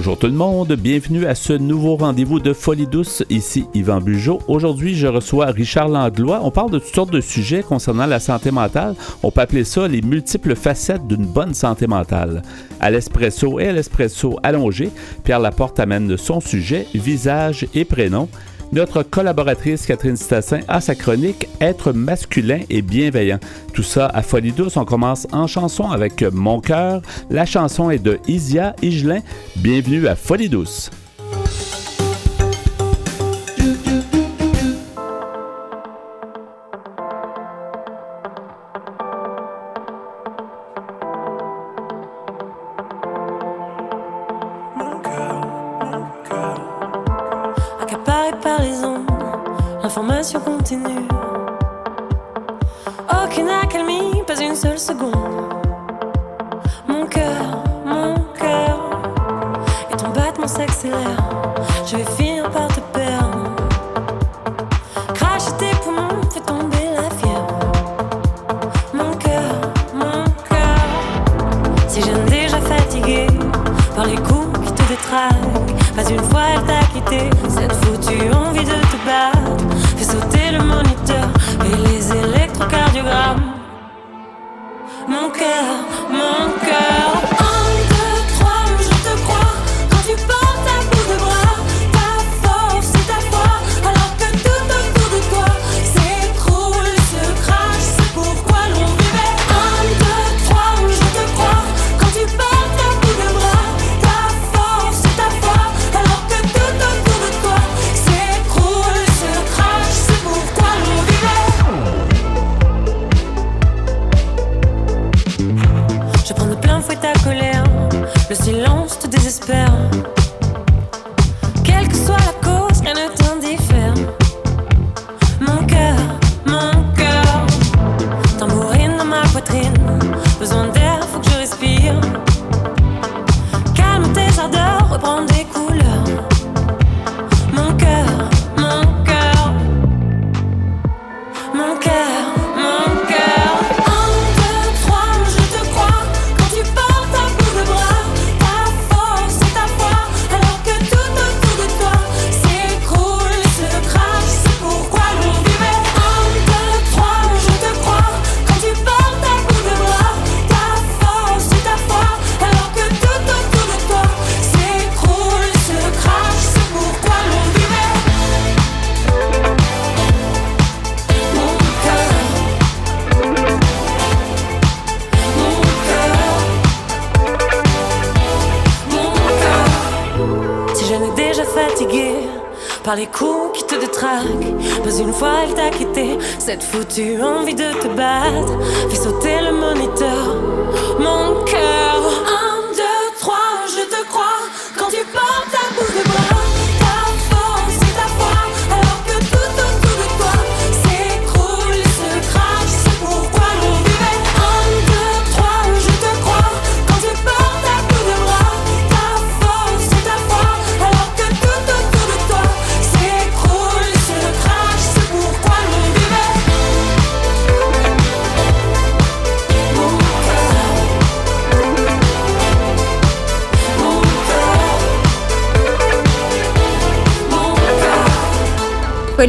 Bonjour tout le monde, bienvenue à ce nouveau rendez-vous de Folie douce. Ici Yvan Bugeaud. Aujourd'hui, je reçois Richard Langlois. On parle de toutes sortes de sujets concernant la santé mentale. On peut appeler ça les multiples facettes d'une bonne santé mentale. À l'espresso et à l'espresso allongé, Pierre Laporte amène son sujet, visage et prénom. Notre collaboratrice Catherine Stassin a sa chronique Être masculin et bienveillant. Tout ça à Folie douce. On commence en chanson avec Mon cœur. La chanson est de Isia Higelin. Bienvenue à Folie douce. Mon cœur, mon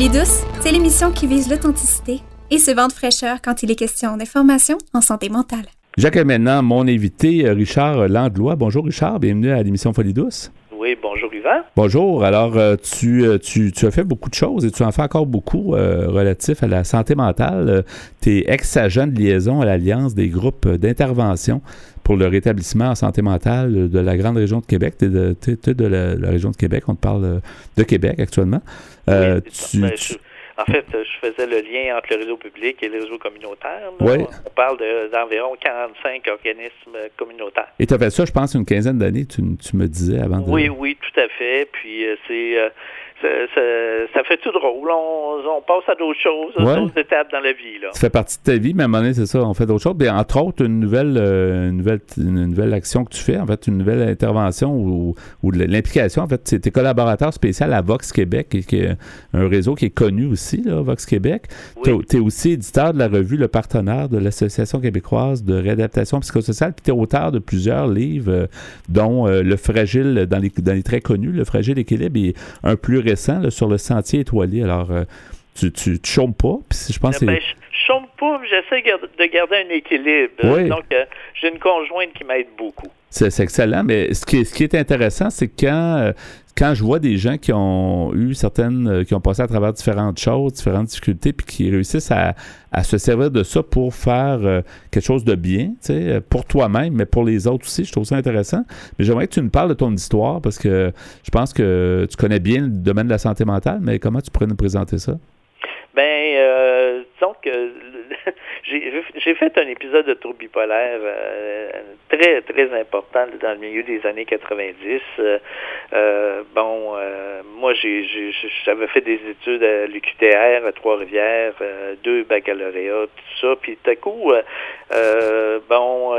Folie douce, c'est l'émission qui vise l'authenticité et se vend de fraîcheur quand il est question d'information en santé mentale. Jacques maintenant mon invité, euh, Richard Landlois. Bonjour Richard, bienvenue à l'émission Folie douce. Oui, bonjour Yvan. Bonjour. Alors, euh, euh, tu, tu, as fait beaucoup de choses et tu en fais encore beaucoup relatifs à la santé mentale. tu es ex-agent de liaison à l'Alliance des groupes d'intervention pour le rétablissement en santé mentale de la grande région de Québec. Tu es de, la, région de Québec, on te parle de Québec actuellement. Euh, ben, en fait, je faisais le lien entre le réseau public et le réseau communautaire. On parle d'environ 45 organismes communautaires. Et tu as fait ça, je pense, une quinzaine d'années, tu, me disais avant de... Oui, oui, tout à fait. Puis euh, c'est... Ça, fait tout drôle. On, passe à d'autres choses, à d'autres étapes dans la vie. Là. Ça fait partie de ta vie, mais à un moment donné, c'est ça, on fait d'autres choses. Entre autres, une nouvelle, euh, une nouvelle, une nouvelle action que tu fais, en fait, une nouvelle intervention ou, ou l'implication, en fait, c'est tes collaborateurs spéciaux à Vox Québec, qui est un réseau qui est connu aussi, là, Vox Québec. Tu es aussi éditeur de la revue Le Partenaire de l'Association québécoise de réadaptation psychosociale, puis tu es auteur de plusieurs livres, euh, dont euh, Le Fragile, dans les, dans les très connus, Le Fragile Équilibre, et un plus sur le sentier étoilé. Alors, euh, tu, tu, chômes pas. Puis je pense que ben, je chôme pas, j'essaie de garder un équilibre. Donc, euh, j'ai une conjointe qui m'aide beaucoup. C'est excellent, mais ce qui est, ce qui est intéressant, c'est quand, euh, quand je vois des gens qui ont eu certaines, euh, qui ont passé à travers différentes choses, différentes difficultés, puis qui réussissent à, se servir de ça pour faire euh, quelque chose de bien, tu sais, pour toi-même, mais pour les autres aussi, je trouve ça intéressant. Mais j'aimerais que tu nous parles de ton histoire, parce que je pense que tu connais bien le domaine de la santé mentale, mais comment tu pourrais nous présenter ça? Ben, euh, disons que j'ai fait un épisode de tour bipolaire euh, très, très important dans le milieu des années 90. Euh, euh, bon, moi, j'avais fait des études à l'UQTR, à Trois-Rivières, deux baccalauréats, tout ça. Puis tout à coup, bon,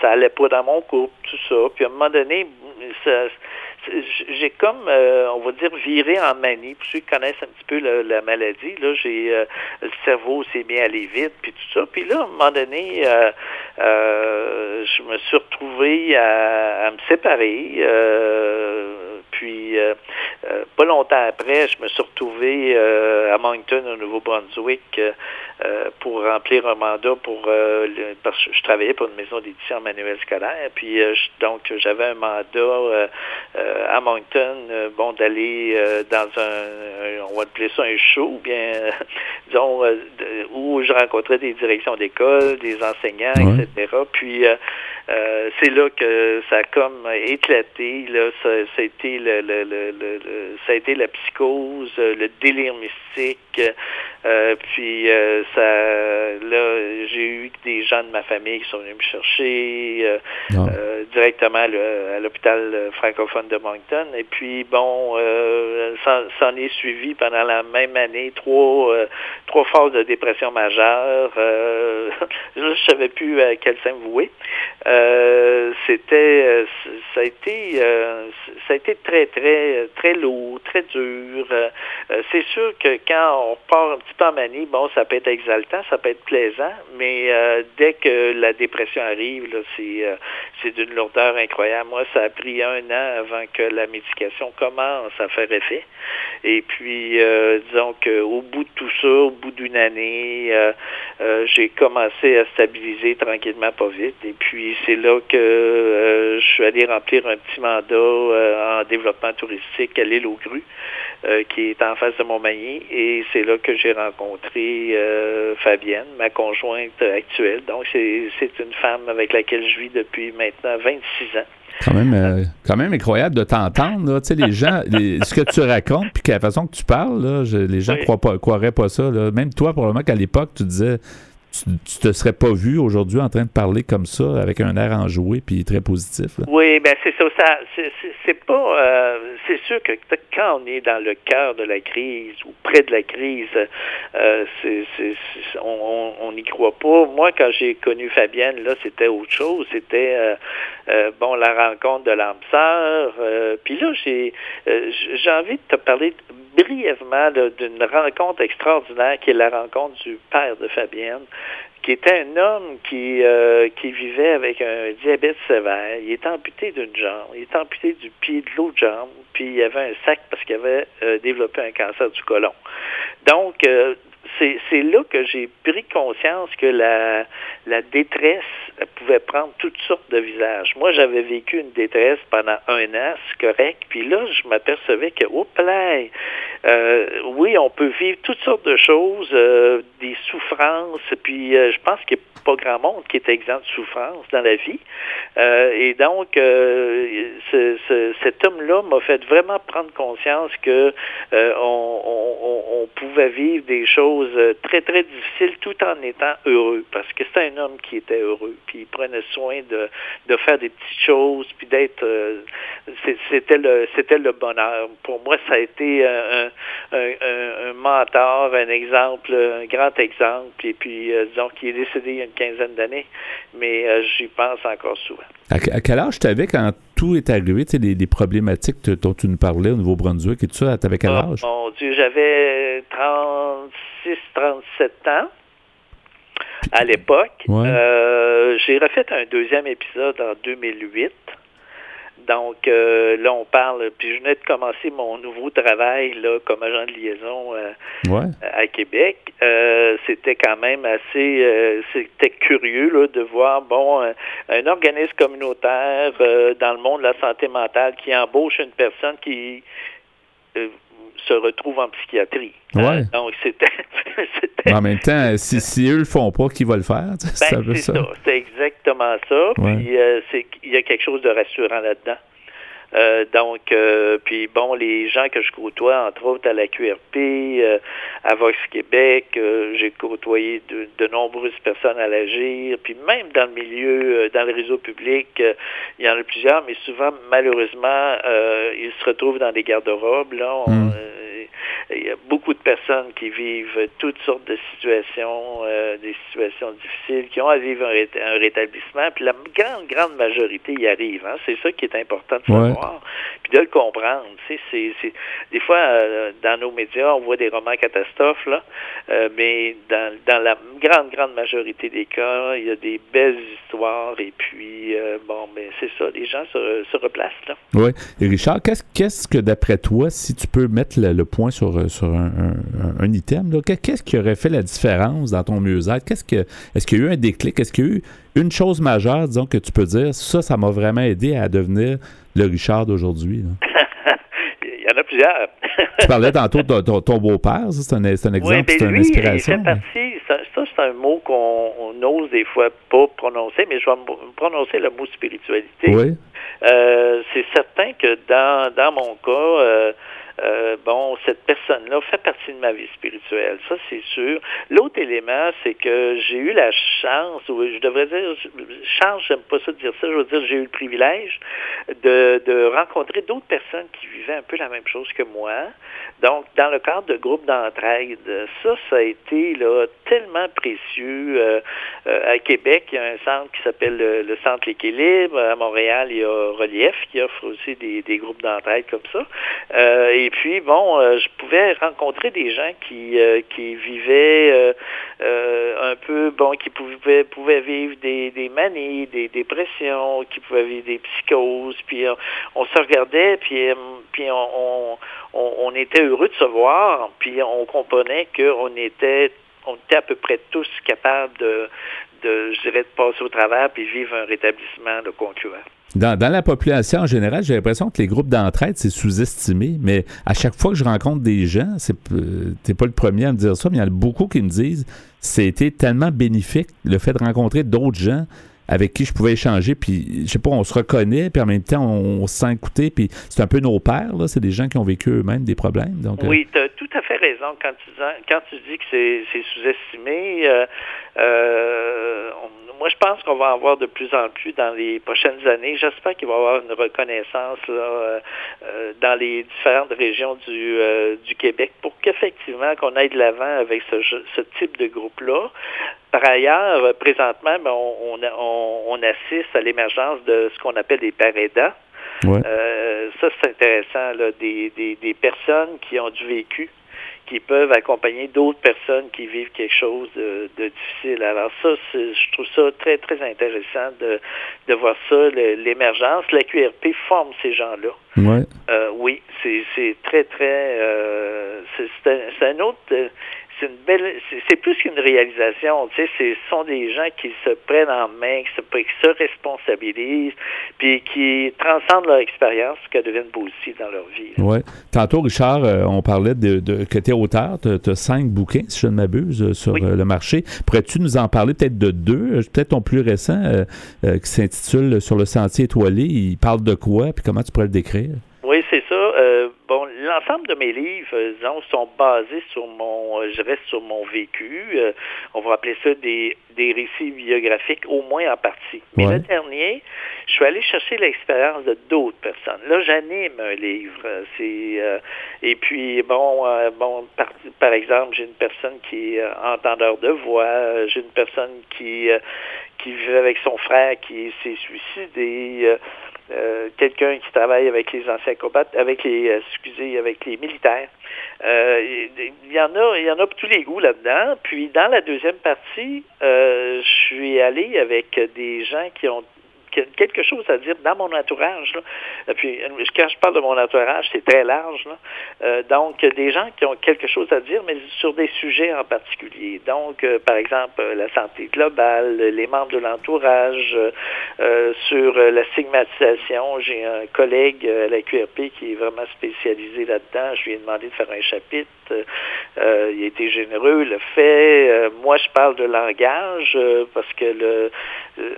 ça allait pas dans mon couple, tout ça. Puis à un moment donné, ça j'ai comme, euh, on va dire, viré en manie. Pour ceux qui connaissent un petit peu la, maladie, là, j'ai euh, le cerveau s'est mis à aller vite, puis tout ça. Puis là, à un moment donné, euh, je me suis retrouvé à, me séparer. puis pas longtemps après, je me suis retrouvé à Moncton, au Nouveau-Brunswick, pour remplir un mandat pour parce que je travaillais pour une maison d'édition manuel scolaire. Puis donc j'avais un mandat à Moncton, euh, bon, d'aller euh, dans un, on va appeler ça un show, ou bien, disons, où je rencontrais des directions d'école, des enseignants, etc. Puis, c'est là que ça a comme éclaté. Là, ça, a été le, le, le, ça a été la psychose, le délire mystique. puis ça, là, j'ai eu des gens de ma famille qui sont venus me chercher ah. directement à l'hôpital francophone de Moncton. Et puis, bon, euh, ça, en est suivi pendant la même année trois, euh, trois phases de dépression majeure. Euh, je ne savais plus à quel sein vouer. C'était, ça a été, ça a été très, très, très lourd, très dur. c'est sûr que quand on part un petit peu en manie, bon, ça peut être exaltant, ça peut être plaisant, mais dès que la dépression arrive, c'est, c'est d'une lourdeur incroyable. Moi, ça a pris un an avant que la médication commence à faire effet. Et puis, euh, disons qu'au bout de tout ça, au bout d'une année, euh, euh, j'ai commencé à stabiliser tranquillement, pas vite. Et puis, c'est là que je suis allé remplir un petit mandat en développement touristique à l'île aux grues. qui est en face de Montmagny. Et c'est là que j'ai rencontré Fabienne, ma conjointe actuelle. Donc, c'est une femme avec laquelle je vis depuis maintenant 26 ans. Quand même, euh, quand même incroyable de t'entendre. Tu sais, les gens, ce que tu racontes, puis la façon que tu parles, là, les gens ne croient pas, croiraient pas ça. Même toi, probablement qu'à l'époque, tu disais tu, te serais pas vu aujourd'hui en train de parler comme ça, avec un air enjoué puis très positif. Oui, ben c'est ça. c'est pas. Euh, c'est sûr que quand on est dans le cœur de la crise ou près de la crise, euh, on n'y croit pas. Moi, quand j'ai connu Fabienne, là, c'était autre chose. C'était euh, bon la rencontre de l'âme sœur. puis là, j'ai j'ai envie de te parler brièvement d'une rencontre extraordinaire qui est la rencontre du père de Fabienne, qui était un homme qui, euh, qui vivait avec un diabète sévère. Il est amputé d'une jambe, il est amputé du pied de l'autre jambe, puis il avait un sac parce qu'il avait euh, développé un cancer du côlon. Donc, euh, c'est là que j'ai pris conscience que la, détresse pouvait prendre toutes sortes de visages. Moi, j'avais vécu une détresse pendant un an, c'est correct. Puis là, je m'apercevais que, oups là, euh, oui, on peut vivre toutes sortes de choses, euh, des souffrances. Puis euh, je pense qu'il n'y a pas grand monde qui est exempt de souffrance dans la vie. et donc, ce, cet homme-là m'a fait vraiment prendre conscience que on, on, on, pouvait vivre des choses euh, très, très difficiles tout en étant heureux. Parce que c'est un homme qui était heureux. Puis il prenait soin de, de faire des petites choses, puis d'être... Euh, c'était le c'était le bonheur. Pour moi, ça a été un, un, un, mentor, un exemple, un grand exemple. Et puis, euh, disons qu'il est décédé il y a une quinzaine d'années, mais j'y pense encore souvent. À, quel âge tu avais quand tout est arrivé, tu sais, les, problématiques dont tu nous parlais au Nouveau-Brunswick et tout ça, tu avais quel ah, âge? mon Dieu, j'avais 36, 37 ans à l'époque. Euh, j'ai refait un deuxième épisode en 2008. Donc euh, là, on parle, puis je venais de commencer mon nouveau travail là, comme agent de liaison euh, à Québec. Euh, c'était quand même assez, c'était curieux là, de voir, bon, un, organisme communautaire dans le monde de la santé mentale qui embauche une personne qui se retrouve en psychiatrie. Ouais. donc, c'était. en même temps, si, si, eux le font pas, qui va le faire? Ben, c'est ça. C'est exactement ça. Puis, euh, il y a quelque chose de rassurant là-dedans. Euh, donc, euh, puis bon, les gens que je côtoie, entre autres à la QRP, euh, à Vox Québec, j'ai côtoyé de, de, nombreuses personnes à l'agir, puis même dans le milieu, dans le réseau public, il y en a plusieurs, mais souvent, malheureusement, ils se retrouvent dans des garde-robes. Là, hmm. Il y a beaucoup de personnes qui vivent toutes sortes de situations, euh, des situations difficiles, qui ont à vivre un, rétablissement. Puis la grande, grande majorité y arrive. Hein? C'est ça qui est important de savoir. Puis de le comprendre. Des fois, euh, dans nos médias, on voit des romans catastrophes, là, euh, mais dans, dans la grande, grande majorité des cas, il y a des belles histoires. Et puis, bon, mais c'est ça, les gens se, se replacent. Là. Oui. Et Richard, qu'est-ce, que d'après toi, si tu peux mettre le point sur euh, sur, un, item. Qu'est-ce qui aurait fait la différence dans ton mieux-être? Qu'est-ce que, est-ce qu'il y a eu un déclic? Est-ce qu'il y a eu une chose majeure, disons, que tu peux dire, ça, ça m'a vraiment aidé à devenir le Richard d'aujourd'hui? Il y en a plusieurs. tu parlais tantôt de ton, beau-père, c'est un, exemple, ben c'est une inspiration. ça, c'est un mot qu'on ose des fois pas prononcer, mais je vais prononcer le mot spiritualité. Oui. Euh, c'est certain que dans, dans mon cas, euh, euh, bon, cette personne-là fait partie de ma vie spirituelle, ça c'est sûr. L'autre élément, c'est que j'ai eu la chance, ou je devrais dire, chance, j'aime pas ça de dire ça, je veux dire, j'ai eu le privilège de, de rencontrer d'autres personnes qui vivaient un peu la même chose que moi. Donc, dans le cadre de groupes d'entraide, ça, ça a été là, tellement précieux. Euh, euh, à Québec, il y a un centre qui s'appelle le, Centre L'Équilibre. À Montréal, il y a Relief qui offre aussi des, des groupes d'entraide comme ça. et et puis, bon, euh, je pouvais rencontrer des gens qui, euh, qui vivaient euh, un peu, bon, qui pouvaient, pouvaient vivre des, des manies, des dépressions, qui pouvaient vivre des psychoses. Puis on, se regardait, puis, puis on, on, était heureux de se voir, puis on comprenait qu'on était on était à peu près tous capables de, de, je dirais, de passer au travers puis vivre un rétablissement de concluant. Dans, la population en général, j'ai l'impression que les groupes d'entraide, c'est sous-estimé, mais à chaque fois que je rencontre des gens, c'est t'es pas le premier à me dire ça, mais il y en a beaucoup qui me disent c'était tellement bénéfique le fait de rencontrer d'autres gens avec qui je pouvais échanger, puis je sais pas, on se reconnaît, puis en même temps, on, se sent écouter, puis c'est un peu nos pères, là, c'est des gens qui ont vécu eux-mêmes des problèmes. Euh. oui, tu as tout à fait raison quand tu, quand tu dis que c'est sous-estimé. Euh, euh, moi, je pense qu'on va en voir de plus en plus dans les prochaines années. J'espère qu'il va y avoir une reconnaissance là, dans les différentes régions du, du Québec pour qu'effectivement qu'on aille de l'avant avec ce, ce type de groupe-là. Par ailleurs, présentement, ben, on, on, on, assiste à l'émergence de ce qu'on appelle des parédas. Euh, ça, c'est intéressant, là, des, des, des, personnes qui ont du vécu, qui peuvent accompagner d'autres personnes qui vivent quelque chose de, de difficile. Alors ça, je trouve ça très, très intéressant de, de voir ça, l'émergence. La QRP forme ces gens-là. Ouais. Euh, oui, c'est très, très... Euh, c'est un autre c'est une belle, c'est plus qu'une réalisation. Tu sais, ce sont des gens qui se prennent en main, qui se, qui se responsabilisent, puis qui transcendent leur expérience, qu'elles deviennent beau aussi dans leur vie. Oui. Tantôt, Richard, euh, on parlait de, de que tu es auteur, tu as, cinq bouquins, si je ne m'abuse, euh, sur euh, le marché. Pourrais-tu nous en parler peut-être de deux, peut-être ton plus récent, qui s'intitule Sur le sentier étoilé. Il parle de quoi, puis comment tu pourrais le décrire? Oui, c'est l'ensemble de mes livres, euh, disons, sont basés sur mon, je reste sur mon vécu. on va appeler ça des, des récits biographiques, au moins en partie. Mais le dernier, je suis allé chercher l'expérience de d'autres personnes. Là, j'anime un livre. C'est et puis bon, bon, par, par exemple, j'ai une personne qui est entendeur de voix. J'ai une personne qui qui vit avec son frère qui s'est suicidé. Euh, quelqu'un qui travaille avec les anciens combattants, avec les, euh, excusez, avec les militaires. Euh, il y en a, il y en a pour tous les goûts là-dedans. Puis dans la deuxième partie, je suis allé avec des gens qui ont quelque chose à dire dans mon entourage. Là. Puis, quand je parle de mon entourage, c'est très large. Euh, donc, des gens qui ont quelque chose à dire, mais sur des sujets en particulier. Donc, euh, par exemple, la santé globale, les membres de l'entourage, euh, sur la stigmatisation. J'ai un collègue à la QRP qui est vraiment spécialisé là-dedans. Je lui ai demandé de faire un chapitre. Il a été généreux, le fait. moi, je parle de langage parce que le,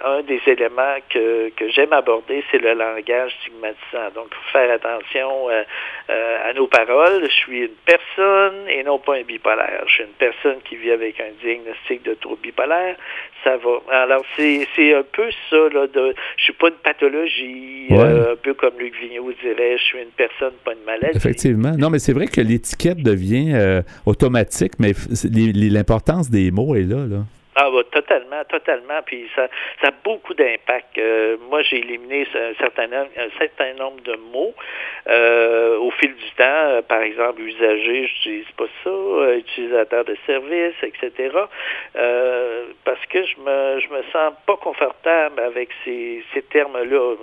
un des éléments que que, j'aime aborder, c'est le langage stigmatisant. Donc, faut faire attention euh, euh, à nos paroles. Je suis une personne et non pas un bipolaire. Je suis une personne qui vit avec un diagnostic de trouble bipolaire. Ça va. Alors, c'est, un peu ça, là, de, je suis pas une pathologie, euh, un peu comme Luc Vigneault dirait, je suis une personne, pas une maladie. Effectivement. Non, mais c'est vrai que l'étiquette devient automatique, mais l'importance des mots est là, là. Ah, bah, totalement, totalement. Puis ça, ça a beaucoup d'impact. Euh, moi, j'ai éliminé un certain, nombre, un certain nombre de mots euh, au fil du temps. Euh, par exemple, usager, je n'utilise pas ça. utilisateur de service, etc. parce que je me, je me sens pas confortable avec ces, ces termes-là.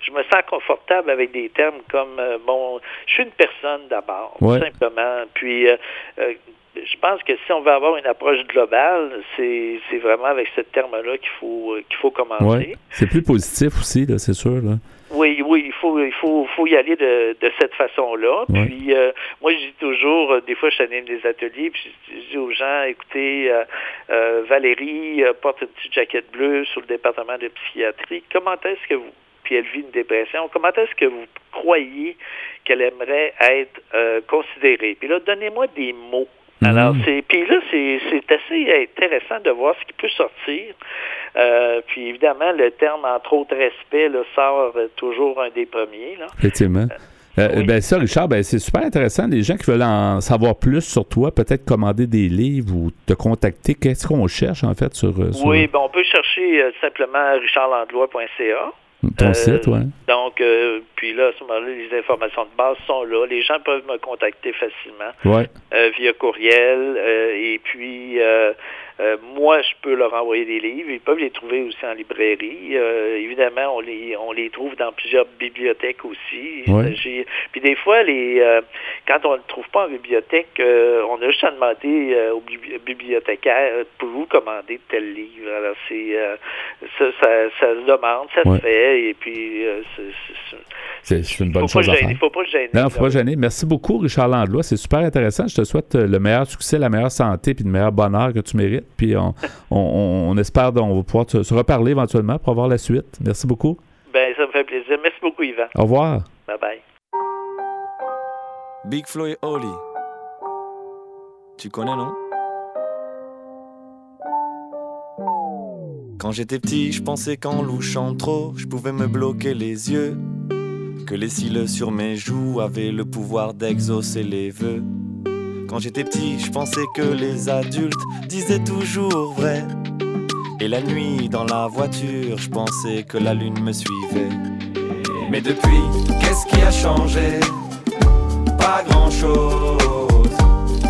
Je, me sens confortable avec des termes comme, bon, je suis une personne d'abord, simplement. Puis je pense que si on veut avoir une approche globale, c'est, vraiment avec ce terme-là qu'il faut qu'il faut commencer. C'est plus positif aussi, c'est sûr. Oui, oui, il faut, il faut, faut y aller de, cette façon-là. Puis euh, moi, je dis toujours, euh, des fois, je anime des ateliers, puis je, dis aux gens, écoutez, euh, Valérie porte une petite jaquette bleue sur le département de psychiatrie. Comment est-ce que vous, puis elle vit une dépression, comment est-ce que vous croyez qu'elle aimerait être considérée? Puis là, donnez-moi des mots alors, mhm. c'est puis là, c'est assez intéressant de voir ce qui peut sortir. Euh, puis évidemment, le terme entre autres respect là, sort toujours un des premiers. Là. Effectivement. Euh, euh, ben ça, Richard, ben c'est super intéressant. Les gens qui veulent en savoir plus sur toi, peut-être commander des livres ou te contacter. Qu'est-ce qu'on cherche en fait sur, Oui, ben on peut chercher simplement richardlandlois.ca. Ton site, oui. Donc, puis là, à ce moment-là, les informations de base sont là. Les gens peuvent me contacter facilement ouais. via courriel. et puis, euh, moi, je peux leur envoyer des livres. Ils peuvent les trouver aussi en librairie. Euh, évidemment, on les on les trouve dans plusieurs bibliothèques aussi. Puis des fois, les euh, quand on ne le trouve pas en bibliothèque, on a juste à demander au bibliothécaire pour vous commander tel livre? Alors c'est ça, ça, ça, se demande, ça se fait, et puis c'est une bonne chose à faire. Il faut pas gêner. Non, faut pas gêner. Merci beaucoup, Richard Landlois. C'est super intéressant. Je te souhaite le meilleur succès, la meilleure santé, puis le meilleur bonheur que tu mérites. Puis on, espère qu'on va pouvoir se reparler éventuellement pour avoir la suite. Merci beaucoup. Ben, ça me fait plaisir. Merci beaucoup, Yvan. Au revoir. Bye bye. Big Flo et Oli. Tu connais, non? Quand j'étais petit, je pensais qu'en louchant trop, je pouvais me bloquer les yeux. Que les cils sur mes joues avaient le pouvoir d'exaucer les vœux. Quand j'étais petit, je pensais que les adultes disaient toujours vrai. Et la nuit, dans la voiture, je pensais que la lune me suivait. Mais depuis, qu'est-ce qui a changé? Pas grand-chose.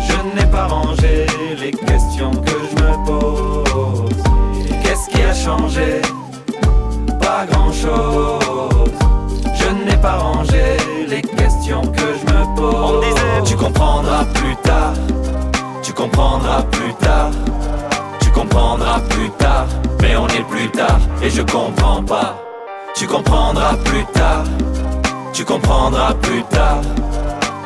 Je n'ai pas rangé les questions que je me pose. Qu'est-ce qui a changé? Pas grand-chose. Je n'ai pas rangé que je me pose. On disait, tu comprendras plus tard, tu comprendras plus tard, tu comprendras plus tard, mais on est plus tard et je comprends pas. Tu comprendras plus tard, tu comprendras plus tard,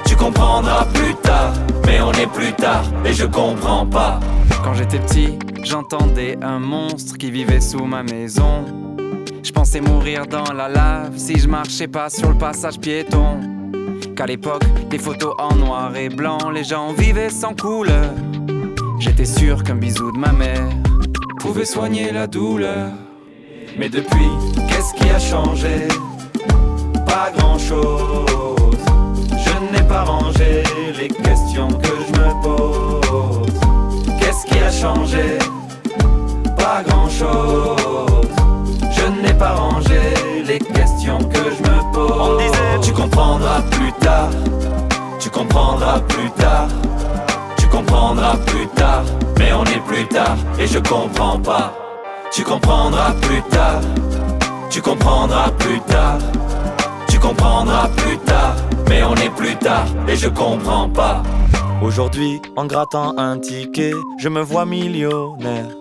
tu comprendras plus tard, mais on est plus tard et je comprends pas. Quand j'étais petit, j'entendais un monstre qui vivait sous ma maison. Je pensais mourir dans la lave si je marchais pas sur le passage piéton. Qu'à l'époque, des photos en noir et blanc, les gens vivaient sans couleur. J'étais sûr qu'un bisou de ma mère pouvait soigner la douleur. Mais depuis, qu'est-ce qui a changé? Pas grand-chose. Je n'ai pas rangé les questions que je me pose. Qu'est-ce qui a changé? Pas grand-chose. Je n'ai pas rangé les questions que je me pose. On disait, tu comprendras plus tard. Tu comprendras plus tard. Tu comprendras plus tard. Mais on est plus tard et je comprends pas. Tu comprendras plus tard. Tu comprendras plus tard. Tu comprendras plus tard. Mais on est plus tard et je comprends pas. Aujourd'hui, en grattant un ticket, je me vois millionnaire.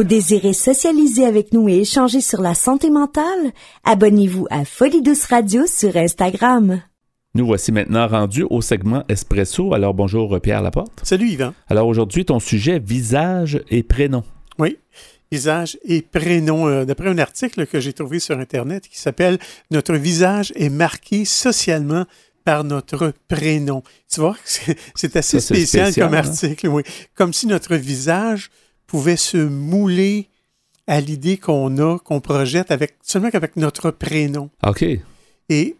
Vous désirez socialiser avec nous et échanger sur la santé mentale? Abonnez-vous à Folie Douce Radio sur Instagram. Nous voici maintenant rendus au segment Espresso. Alors bonjour Pierre Laporte. Salut Yvan. Alors aujourd'hui, ton sujet visage et prénom. Oui, visage et prénom. Euh, D'après un article que j'ai trouvé sur Internet qui s'appelle Notre visage est marqué socialement par notre prénom. Tu vois, c'est c'est assez Ça, c'est spécial, spécial, comme hein? article, oui. Comme si notre visage pouvait se mouler à l'idée qu'on a, qu'on projette avec seulement qu'avec notre prénom. OK. Et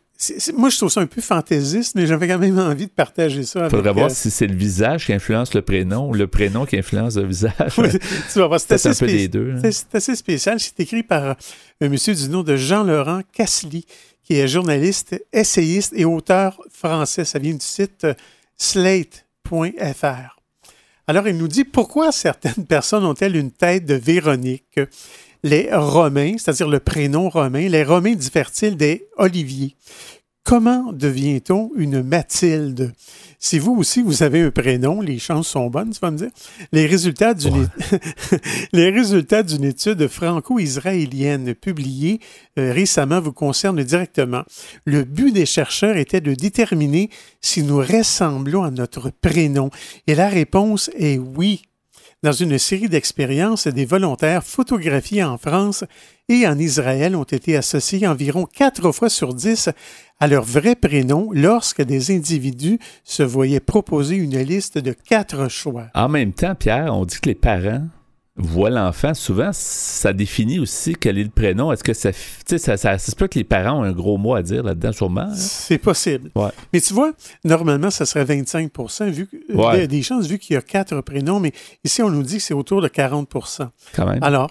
moi, je trouve ça un peu fantaisiste, mais j'avais quand même envie de partager ça. Avec, Faudrait voir euh, si c'est le visage qui influence le prénom ou le prénom qui influence le visage. Oui, tu vas voir, c'est assez, un peu spé- des deux, hein. assez spécial. C'est écrit par euh, un monsieur du nom de Jean-Laurent Cassely, qui est journaliste, essayiste et auteur français. Ça vient du site euh, slate.fr. Alors, il nous dit pourquoi certaines personnes ont-elles une tête de Véronique? Les Romains, c'est-à-dire le prénom romain, les Romains diffèrent-ils des Olivier Comment devient-on une Mathilde? Si vous aussi, vous avez un prénom, les chances sont bonnes, tu vas me dire. Les résultats d'une les résultats d'une étude franco-israélienne publiée euh, récemment vous concernent directement. Le but des chercheurs était de déterminer si nous ressemblons à notre prénom. Et la réponse est oui. Dans une série d'expériences, des volontaires photographiés en France et en Israël ont été associés environ quatre fois sur dix à leur vrai prénom lorsque des individus se voyaient proposer une liste de quatre choix. En même temps, Pierre, on dit que les parents voient l'enfant. Souvent, ça définit aussi quel est le prénom. Est-ce que ça, tu sais, ça, ça, ça se peut que les parents ont un gros mot à dire là-dedans, sûrement. hein? C'est possible. Ouais. Mais tu vois, normalement, ça serait 25 vu que, euh, Ouais. des- des chances vu qu'il y a quatre prénoms, mais ici, on nous dit que c'est autour de 40 Quand même. Alors,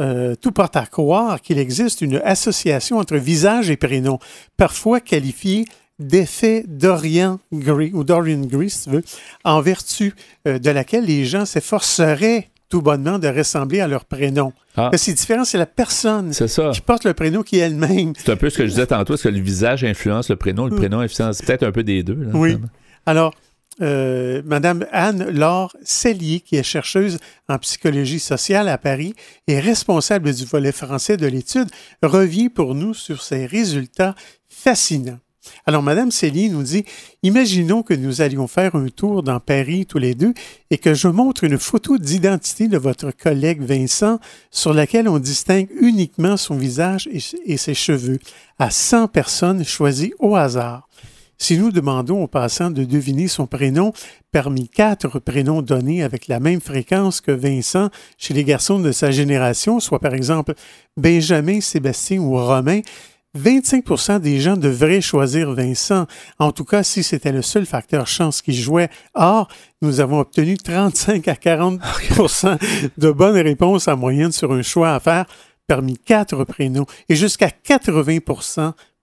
euh, tout porte à croire qu'il existe une association entre visage et prénom, parfois qualifiée d'effet Dorian Gray, ou Dorian Gray, si tu veux, en vertu euh, de laquelle les gens s'efforceraient tout bonnement de ressembler à leur prénom. Ah. Mais C'est différent, c'est la personne ça. qui porte le prénom qui est elle-même. C'est un peu ce que je disais tantôt. Est-ce que le visage influence le prénom? Le Mm. prénom influence peut-être un peu des deux. là, Oui. Alors, euh, Madame Anne-Laure Cellier, qui est chercheuse en psychologie sociale à Paris et responsable du volet français de l'étude, revient pour nous sur ces résultats fascinants. Alors, Madame Cellier nous dit Imaginons que nous allions faire un tour dans Paris tous les deux et que je montre une photo d'identité de votre collègue Vincent sur laquelle on distingue uniquement son visage et, ses cheveux à 100 personnes choisies au hasard. Si nous demandons au passant de deviner son prénom parmi quatre prénoms donnés avec la même fréquence que Vincent chez les garçons de sa génération, soit par exemple Benjamin, Sébastien ou Romain, 25% des gens devraient choisir Vincent, en tout cas si c'était le seul facteur chance qui jouait. Or, nous avons obtenu 35 à 40% de bonnes réponses en moyenne sur un choix à faire parmi quatre prénoms et jusqu'à 80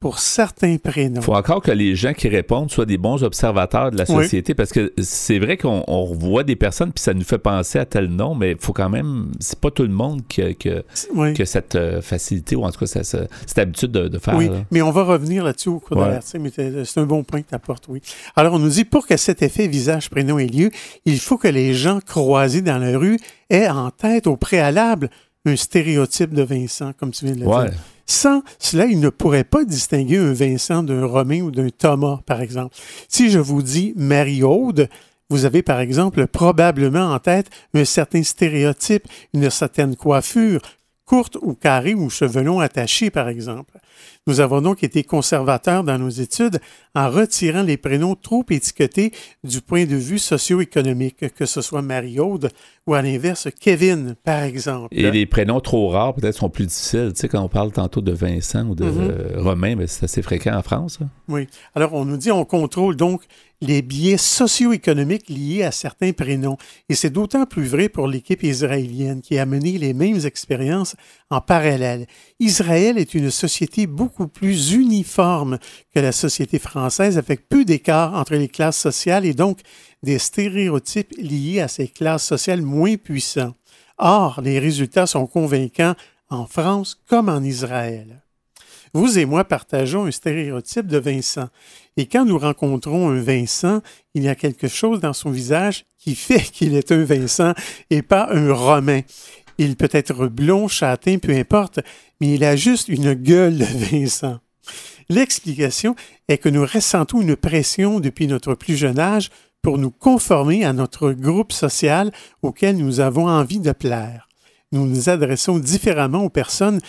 pour certains prénoms. Il faut encore que les gens qui répondent soient des bons observateurs de la société parce que c'est vrai qu'on voit des personnes puis ça nous fait penser à tel nom, mais il faut quand même. C'est pas tout le monde qui a, cette euh, facilité ou en tout cas cette, habitude de, faire. Oui, mais on va revenir là-dessus au cours de l'article, mais c'est un bon point que tu apportes, oui. Alors, on nous dit pour que cet effet visage-prénom ait lieu, il faut que les gens croisés dans la rue aient en tête au préalable un stéréotype de Vincent, comme tu viens de le dire. Sans cela, il ne pourrait pas distinguer un Vincent d'un Romain ou d'un Thomas, par exemple. Si je vous dis Marie-Aude, vous avez par exemple probablement en tête un certain stéréotype, une certaine coiffure, courte ou carrée ou cheveux longs attachés, par exemple. Nous avons donc été conservateurs dans nos études en retirant les prénoms trop étiquetés du point de vue socio-économique, que ce soit Marie-Aude ou à l'inverse Kevin, par exemple. Et les prénoms trop rares peut-être sont plus difficiles. Tu sais, quand on parle tantôt de Vincent ou de mm-hmm. Romain, ben, c'est assez fréquent en France. Oui. Alors, on nous dit on contrôle donc les biais socio-économiques liés à certains prénoms. Et c'est d'autant plus vrai pour l'équipe israélienne qui a mené les mêmes expériences en parallèle. Israël est une société beaucoup plus uniforme que la société française avec peu d'écart entre les classes sociales et donc des stéréotypes liés à ces classes sociales moins puissants. Or, les résultats sont convaincants en France comme en Israël. Vous et moi partageons un stéréotype de Vincent. Et quand nous rencontrons un Vincent, il y a quelque chose dans son visage qui fait qu'il est un Vincent et pas un Romain. Il peut être blond, châtain, peu importe, mais il a juste une gueule de Vincent. L'explication est que nous ressentons une pression depuis notre plus jeune âge pour nous conformer à notre groupe social auquel nous avons envie de plaire. Nous nous adressons différemment aux personnes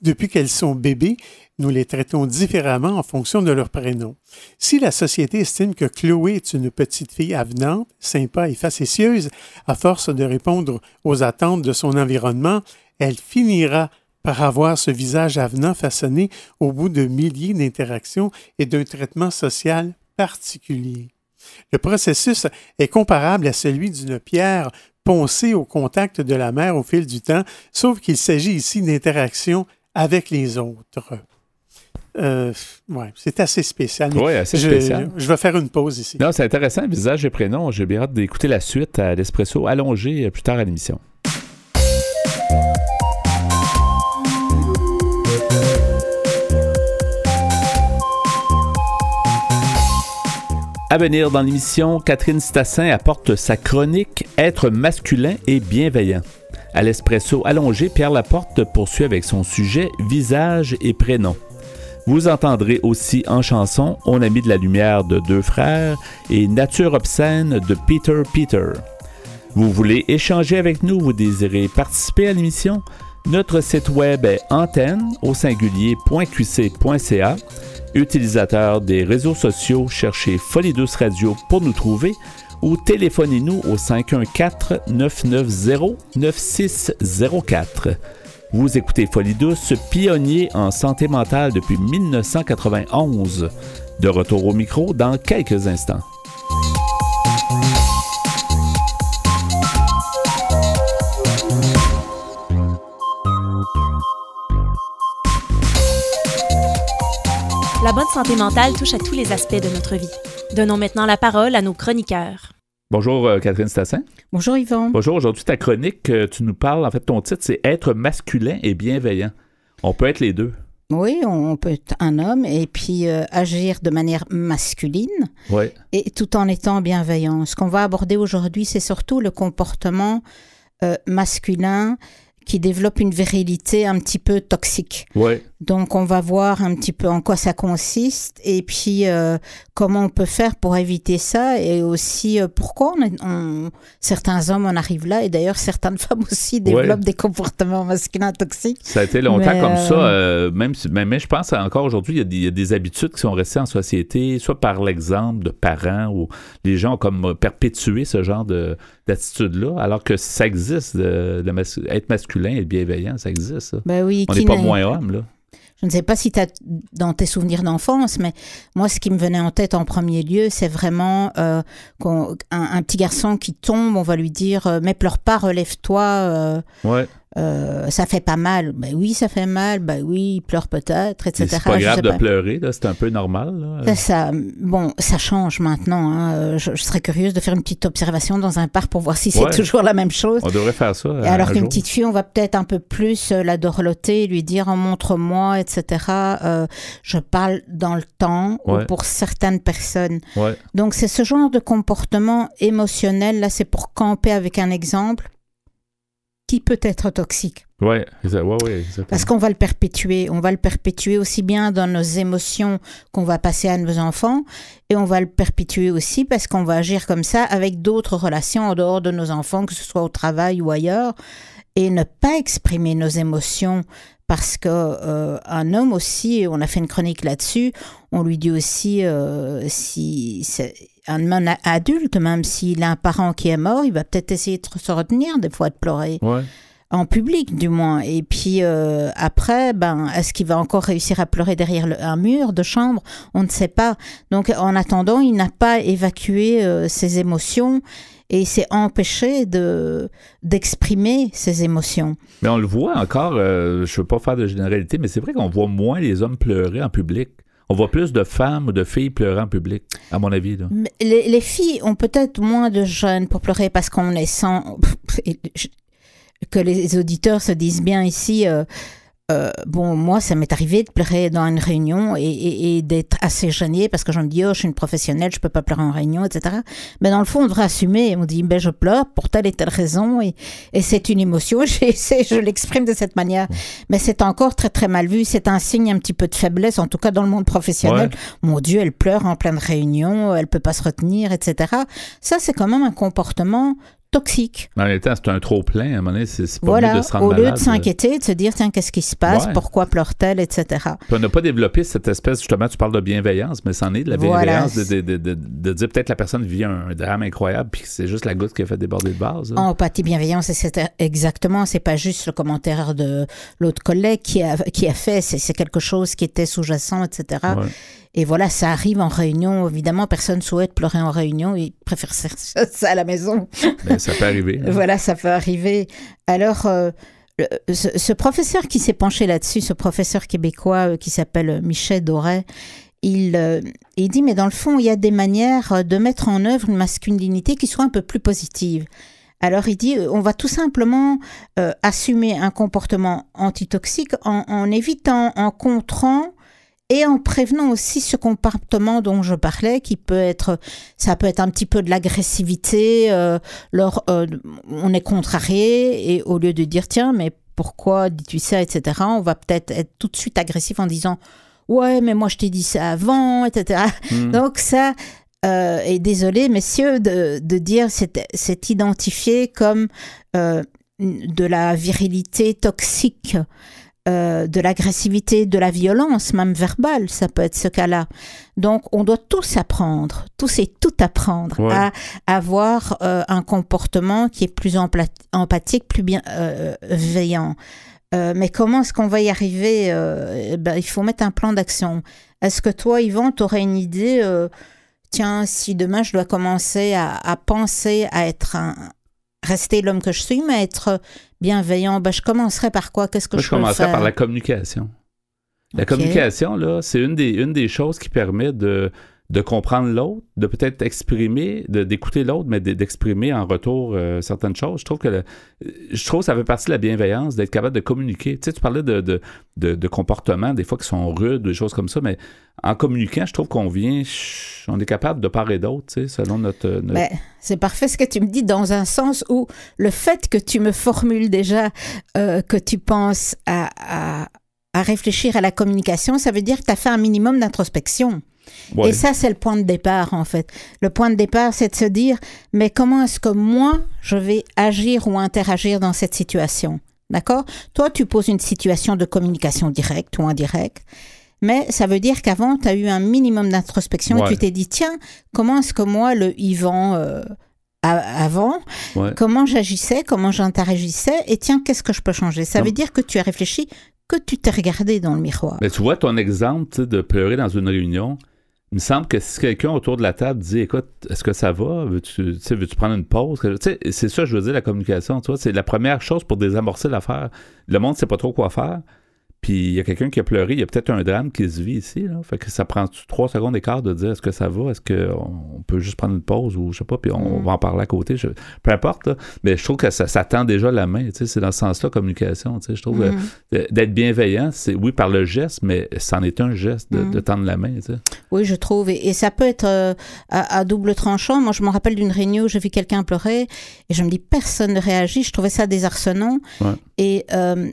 depuis qu'elles sont bébés nous les traitons différemment en fonction de leur prénom. Si la société estime que Chloé est une petite fille avenante, sympa et facétieuse, à force de répondre aux attentes de son environnement, elle finira par avoir ce visage avenant façonné au bout de milliers d'interactions et d'un traitement social particulier. Le processus est comparable à celui d'une pierre poncée au contact de la mer au fil du temps, sauf qu'il s'agit ici d'interactions avec les autres. Euh, ouais, c'est assez spécial. Oui, assez spécial. Je, vais faire une pause ici. Non, c'est intéressant, visage et prénom. J'ai bien hâte d'écouter la suite à l'Espresso allongé plus tard à l'émission. À venir dans l'émission, Catherine Stassin apporte sa chronique Être masculin et bienveillant. À l'espresso allongé, Pierre Laporte poursuit avec son sujet Visage et prénom. Vous entendrez aussi en chanson On a mis de la lumière de deux frères et Nature obscène de Peter Peter. Vous voulez échanger avec nous, vous désirez participer à l'émission? Notre site web est antenne au singulier.qc.ca. Utilisateur des réseaux sociaux, cherchez Folie Douce Radio pour nous trouver ou téléphonez-nous au 514 990 9604. Vous écoutez Folie Douce, pionnier en santé mentale depuis 1991. De retour au micro dans quelques instants. La bonne santé mentale touche à tous les aspects de notre vie. Donnons maintenant la parole à nos chroniqueurs. Bonjour euh, Catherine Stassin. Bonjour Yvon. Bonjour, aujourd'hui ta chronique, euh, tu nous parles, en fait ton titre c'est Être masculin et bienveillant. On peut être les deux. Oui, on peut être un homme et puis euh, agir de manière masculine et tout en étant bienveillant. Ce qu'on va aborder aujourd'hui, c'est surtout le comportement masculin qui développe une virilité un petit peu toxique. Ouais. Donc, on va voir un petit peu en quoi ça consiste et puis euh, comment on peut faire pour éviter ça et aussi euh, pourquoi on, certains hommes en arrivent là et d'ailleurs certaines femmes aussi développent des comportements masculins toxiques. Ça a été longtemps comme ça, euh, même, mais, je pense encore aujourd'hui, il, y, a des habitudes qui sont restées en société, soit par l'exemple de parents ou les gens ont comme perpétué ce genre d'attitude-là, alors que ça existe, de, être masculin et bienveillant, ça existe. Ben oui, on n'est pas moins homme, là. Je ne sais pas si tu as dans tes souvenirs d'enfance, mais moi, ce qui me venait en tête en premier lieu, c'est vraiment euh, un, petit garçon qui tombe, on va lui dire euh, Mais pleure pas, relève-toi. Euh, ouais. Euh, ça fait pas mal. Ben oui, ça fait mal. Ben oui, il pleure peut-être, etc. C'est pas grave de pleurer, c'est un peu normal. Ça, bon, ça change maintenant. Hein. Euh, je, serais curieuse de faire une petite observation dans un parc pour voir si c'est toujours la même chose. On devrait faire ça. Et alors qu'une petite fille, on va peut-être un peu plus euh, la dorloter, lui dire oh, montre-moi, etc. je parle dans le temps ou pour certaines personnes. Donc c'est ce genre de comportement émotionnel. Là, c'est pour camper avec un exemple qui peut être toxique. Oui, ouais, ouais, Parce qu'on va le perpétuer. On va le perpétuer aussi bien dans nos émotions qu'on va passer à nos enfants, et on va le perpétuer aussi parce qu'on va agir comme ça avec d'autres relations en dehors de nos enfants, que ce soit au travail ou ailleurs, et ne pas exprimer nos émotions parce que euh, un homme aussi, on a fait une chronique là-dessus, on lui dit aussi euh, si un homme adulte, même s'il a un parent qui est mort, il va peut-être essayer de se retenir des fois de pleurer. En public, du moins. Et puis euh, après, ben, est-ce qu'il va encore réussir à pleurer derrière un mur de chambre? On ne sait pas. Donc, en attendant, il n'a pas évacué euh, ses émotions et s'est empêché de d'exprimer ses émotions. Mais on le voit encore. Euh, je ne veux pas faire de généralité, mais c'est vrai qu'on voit moins les hommes pleurer en public. On voit plus de femmes ou de filles pleurer en public, à mon avis. Les, filles ont peut-être moins de jeunes pour pleurer parce qu'on est sans... que les auditeurs se disent bien ici, euh, euh, bon, moi, ça m'est arrivé de pleurer dans une réunion et, d'être assez gênée parce que je me dis, oh, je suis une professionnelle, je peux pas pleurer en réunion, etc. Mais dans le fond, on devrait assumer. On dit, ben, je pleure pour telle et telle raison et, c'est une émotion. je l'exprime de cette manière. Mais c'est encore très, très mal vu. C'est un signe un petit peu de faiblesse, en tout cas dans le monde professionnel. Mon Dieu, elle pleure en pleine réunion, elle peut pas se retenir, etc. Ça, c'est quand même un comportement toxique. En même temps, c'est un trop plein. À un moment donné, c'est pas voilà, de se rendre Au lieu de s'inquiéter, de se dire, tiens, qu'est-ce qui se passe? Pourquoi pleure-t-elle? Etc. Puis on n'a pas développé cette espèce, justement, tu parles de bienveillance, mais c'en est de la bienveillance de, de, de, de, dire peut-être la personne vit un drame incroyable, puis c'est juste la goutte qui a fait déborder de base. Hein. Empathie, bienveillance, c'est exactement, c'est pas juste le commentaire de l'autre collègue qui a, qui a fait, c'est quelque chose qui était sous-jacent, etc. Et voilà, ça arrive en réunion. Évidemment, personne souhaite pleurer en réunion. Il préfère faire ça à la maison. Mais ça peut arriver. Hein. voilà, ça peut arriver. Alors, euh, ce, professeur qui s'est penché là-dessus, ce professeur québécois euh, qui s'appelle Michel Doré, il, euh, il dit, mais dans le fond, il y a des manières de mettre en œuvre une masculinité qui soit un peu plus positive. Alors il dit, on va tout simplement assumer un comportement antitoxique en, en évitant, en contrant et en prévenant aussi ce comportement dont je parlais, qui peut être, ça peut être un petit peu de l'agressivité, euh, euh, on est contrarié, et au lieu de dire, tiens, mais pourquoi dis-tu ça, etc., on va peut-être être tout de suite agressif en disant, ouais, mais moi je t'ai dit ça avant, etc. Hmm. Donc ça, euh, et désolé, messieurs, de, de dire, c'est identifié comme euh, de la virilité toxique. Euh, de l'agressivité, de la violence, même verbale, ça peut être ce cas-là. Donc, on doit tous apprendre, tous et tout apprendre à avoir euh, un comportement qui est plus empathique, plus bien euh, veillant. mais comment est-ce qu'on va y arriver ben, Il faut mettre un plan d'action. Est-ce que toi, Yvan, tu aurais une idée Tiens, si demain je dois commencer à, à penser à être un, rester l'homme que je suis, mais être bienveillant, ben, je commencerai par quoi? Qu'est-ce que je, je commencerai par la communication. La communication, là, c'est une des, une des choses qui permet de de comprendre l'autre, de peut-être exprimer, d'écouter l'autre, mais de- d'exprimer en retour euh, certaines choses. Je trouve que je trouve ça fait partie de la bienveillance, d'être capable de communiquer. Tu sais, tu parlais de, de, de, comportements, des fois qui sont rudes, des choses comme ça, mais en communiquant, je trouve qu'on vient, on est capable de part et d'autre, tu sais, selon notre... notre- Ben, c'est parfait ce que tu me dis dans un sens où le fait que tu me formules déjà euh, que tu penses à, à, à réfléchir à la communication, ça veut dire que tu as fait un minimum d'introspection. Ouais. Et ça, c'est le point de départ, en fait. Le point de départ, c'est de se dire, mais comment est-ce que moi, je vais agir ou interagir dans cette situation? D'accord? Toi, tu poses une situation de communication directe ou indirecte. Mais ça veut dire qu'avant, tu as eu un minimum d'introspection Ouais. et tu t'es dit, tiens, comment est-ce que moi, le Yvan euh, avant, Ouais. comment j'agissais, comment j'interagissais, et tiens, qu'est-ce que je peux changer? Ça Non. veut dire que tu as réfléchi, que tu t'es regardé dans le miroir. Mais tu vois, ton exemple de pleurer dans une réunion, il me semble que si quelqu'un autour de la table dit Écoute, est-ce que ça va? Veux-tu prendre une pause? C'est ça, je veux dire, la communication. C'est la première chose pour désamorcer l'affaire. Le monde ne sait pas trop quoi faire. Puis il y a quelqu'un qui a pleuré, il y a peut-être un drame qui se vit ici. Là. Fait que ça prend trois secondes d'écart de dire est-ce que ça va, est-ce qu'on peut juste prendre une pause ou je sais pas, puis on Mm. va en parler à côté? Je- peu importe, là. mais je trouve que ça, ça tend déjà la main. C'est dans ce sens-là, communication. Je trouve que Mhm. euh, d'être bienveillant, c'est oui par le geste, mais c'en est un geste de, de tendre la main. Oui, je trouve. Et, et ça peut être euh, à, à double tranchant. Moi, je me rappelle d'une réunion où j'ai vu quelqu'un pleurer et je me dis, personne ne réagit. Je trouvais ça désarçonnant. Ouais. Et euh,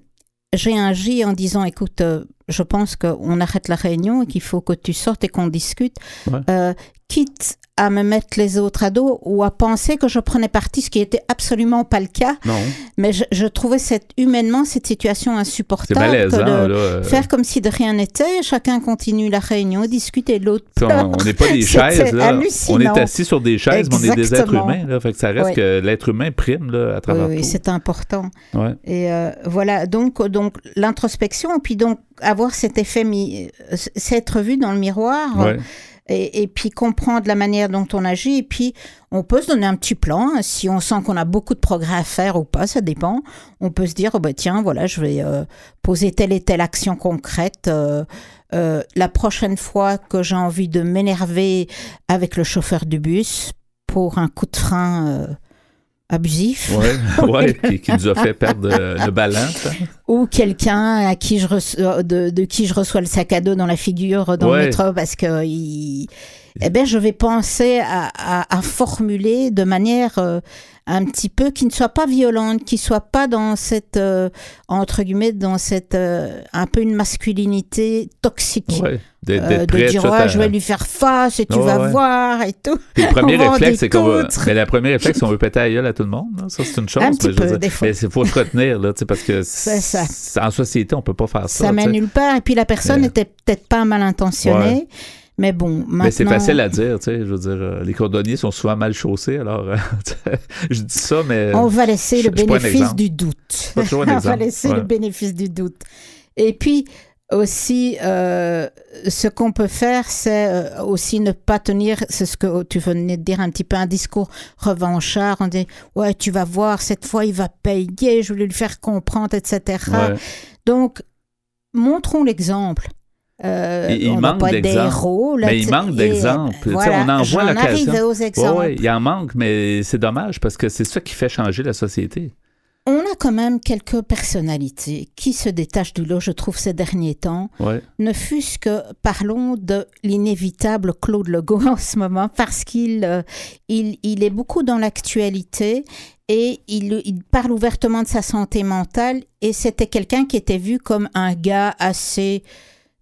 j'ai agi en disant, écoute, euh, je pense qu'on arrête la réunion et qu'il faut que tu sortes et qu'on discute. Ouais. Euh, quitte à me mettre les autres à dos ou à penser que je prenais parti, ce qui était absolument pas le cas. Non, Mais je, je trouvais cette, humainement cette situation c'est insupportable. malaisant. que de là, euh, Faire comme si de rien n'était, chacun continue la réunion, discuter l'autre. tu sais, on n'est pas des chaises. Là. On est assis sur des chaises, mais on est des êtres humains. Là. Fait que ça reste Ouais. que l'être humain prime là, à travers Oui, oui, tout. c'est important. Ouais. Et euh, voilà, donc, donc l'introspection, puis donc avoir cet effet, mi- euh, s'être vu dans le miroir, Ouais. Et, et puis comprendre la manière dont on agit, et puis on peut se donner un petit plan, hein, si on sent qu'on a beaucoup de progrès à faire ou pas, ça dépend. On peut se dire, oh ben tiens, voilà, je vais euh, poser telle et telle action concrète. euh, euh, la prochaine fois que j'ai envie de m'énerver avec le chauffeur du bus pour un coup de frein euh, abusif, ouais, qui, qui nous a fait perdre euh, le balance. ou quelqu'un à qui je reçois, de, de qui je reçois le sac à dos dans la figure dans Ouais. le métro parce que il, eh ben je vais penser à, à- à formuler de manière euh, un petit peu qui ne soit pas violente, qui soit pas dans cette euh, entre guillemets dans cette euh, un peu une masculinité toxique. Ouais. De prêt dire ouais, à- je vais lui faire face et tu Ouais, vas ouais. voir et tout. Puis le premier On réflexe, c'est qu'on veut. Mais la première réflexe, qu'on veut péter à gueule à tout le monde. là. Ça, c'est une chose. Un mais petit je veux peu, dire- des fois. Mais il faut se retenir, là, tu sais, parce que ça. en société, on peut pas faire ça. Ça mène nulle part et puis la personne n'était peut-être pas mal intentionnée. Mais bon, maintenant. Mais c'est facile à dire, tu sais. Je veux dire, euh, les cordonniers sont souvent mal chaussés, alors euh, je dis ça, mais. On va laisser je- le bénéfice du doute. On va laisser ouais. le bénéfice du doute. Et puis aussi, euh, ce qu'on peut faire, c'est aussi ne pas tenir, c'est ce que tu venais de dire un petit peu, un discours revanchard. On dit, ouais, tu vas voir, cette fois, il va payer, je voulais lui faire comprendre, etc. Ouais. Donc, montrons l'exemple. Euh, Il- il manque d'exemples. Mais il manque d'exemples. Voilà, on en voit l'occasion. aux Ouais, exemples. ouais, il en manque, mais c'est dommage parce que c'est ça qui fait changer la société. On a quand même quelques personnalités qui se détachent du lot, je trouve, ces derniers temps. Ouais. Ne fût-ce que parlons de l'inévitable Claude Legault en ce moment, parce qu'il euh, il, il est beaucoup dans l'actualité et il, il parle ouvertement de sa santé mentale. Et c'était quelqu'un qui était vu comme un gars assez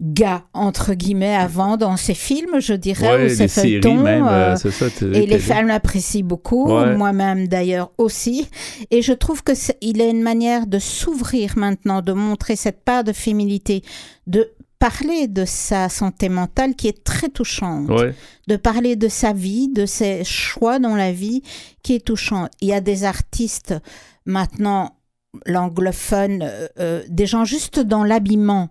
gars, entre guillemets, avant dans ses films, je dirais, Ouais, ou ses feuilletons. même, euh, euh, ça. et les femmes l'apprécient beaucoup, Ouais. moi-même d'ailleurs aussi. Et je trouve que il a une manière de s'ouvrir maintenant, de montrer cette part de féminité, de parler de sa santé mentale qui est très touchante, Ouais. de parler de sa vie, de ses choix dans la vie qui est touchant. Il y a des artistes maintenant l'anglophone, euh, des gens juste dans l'habillement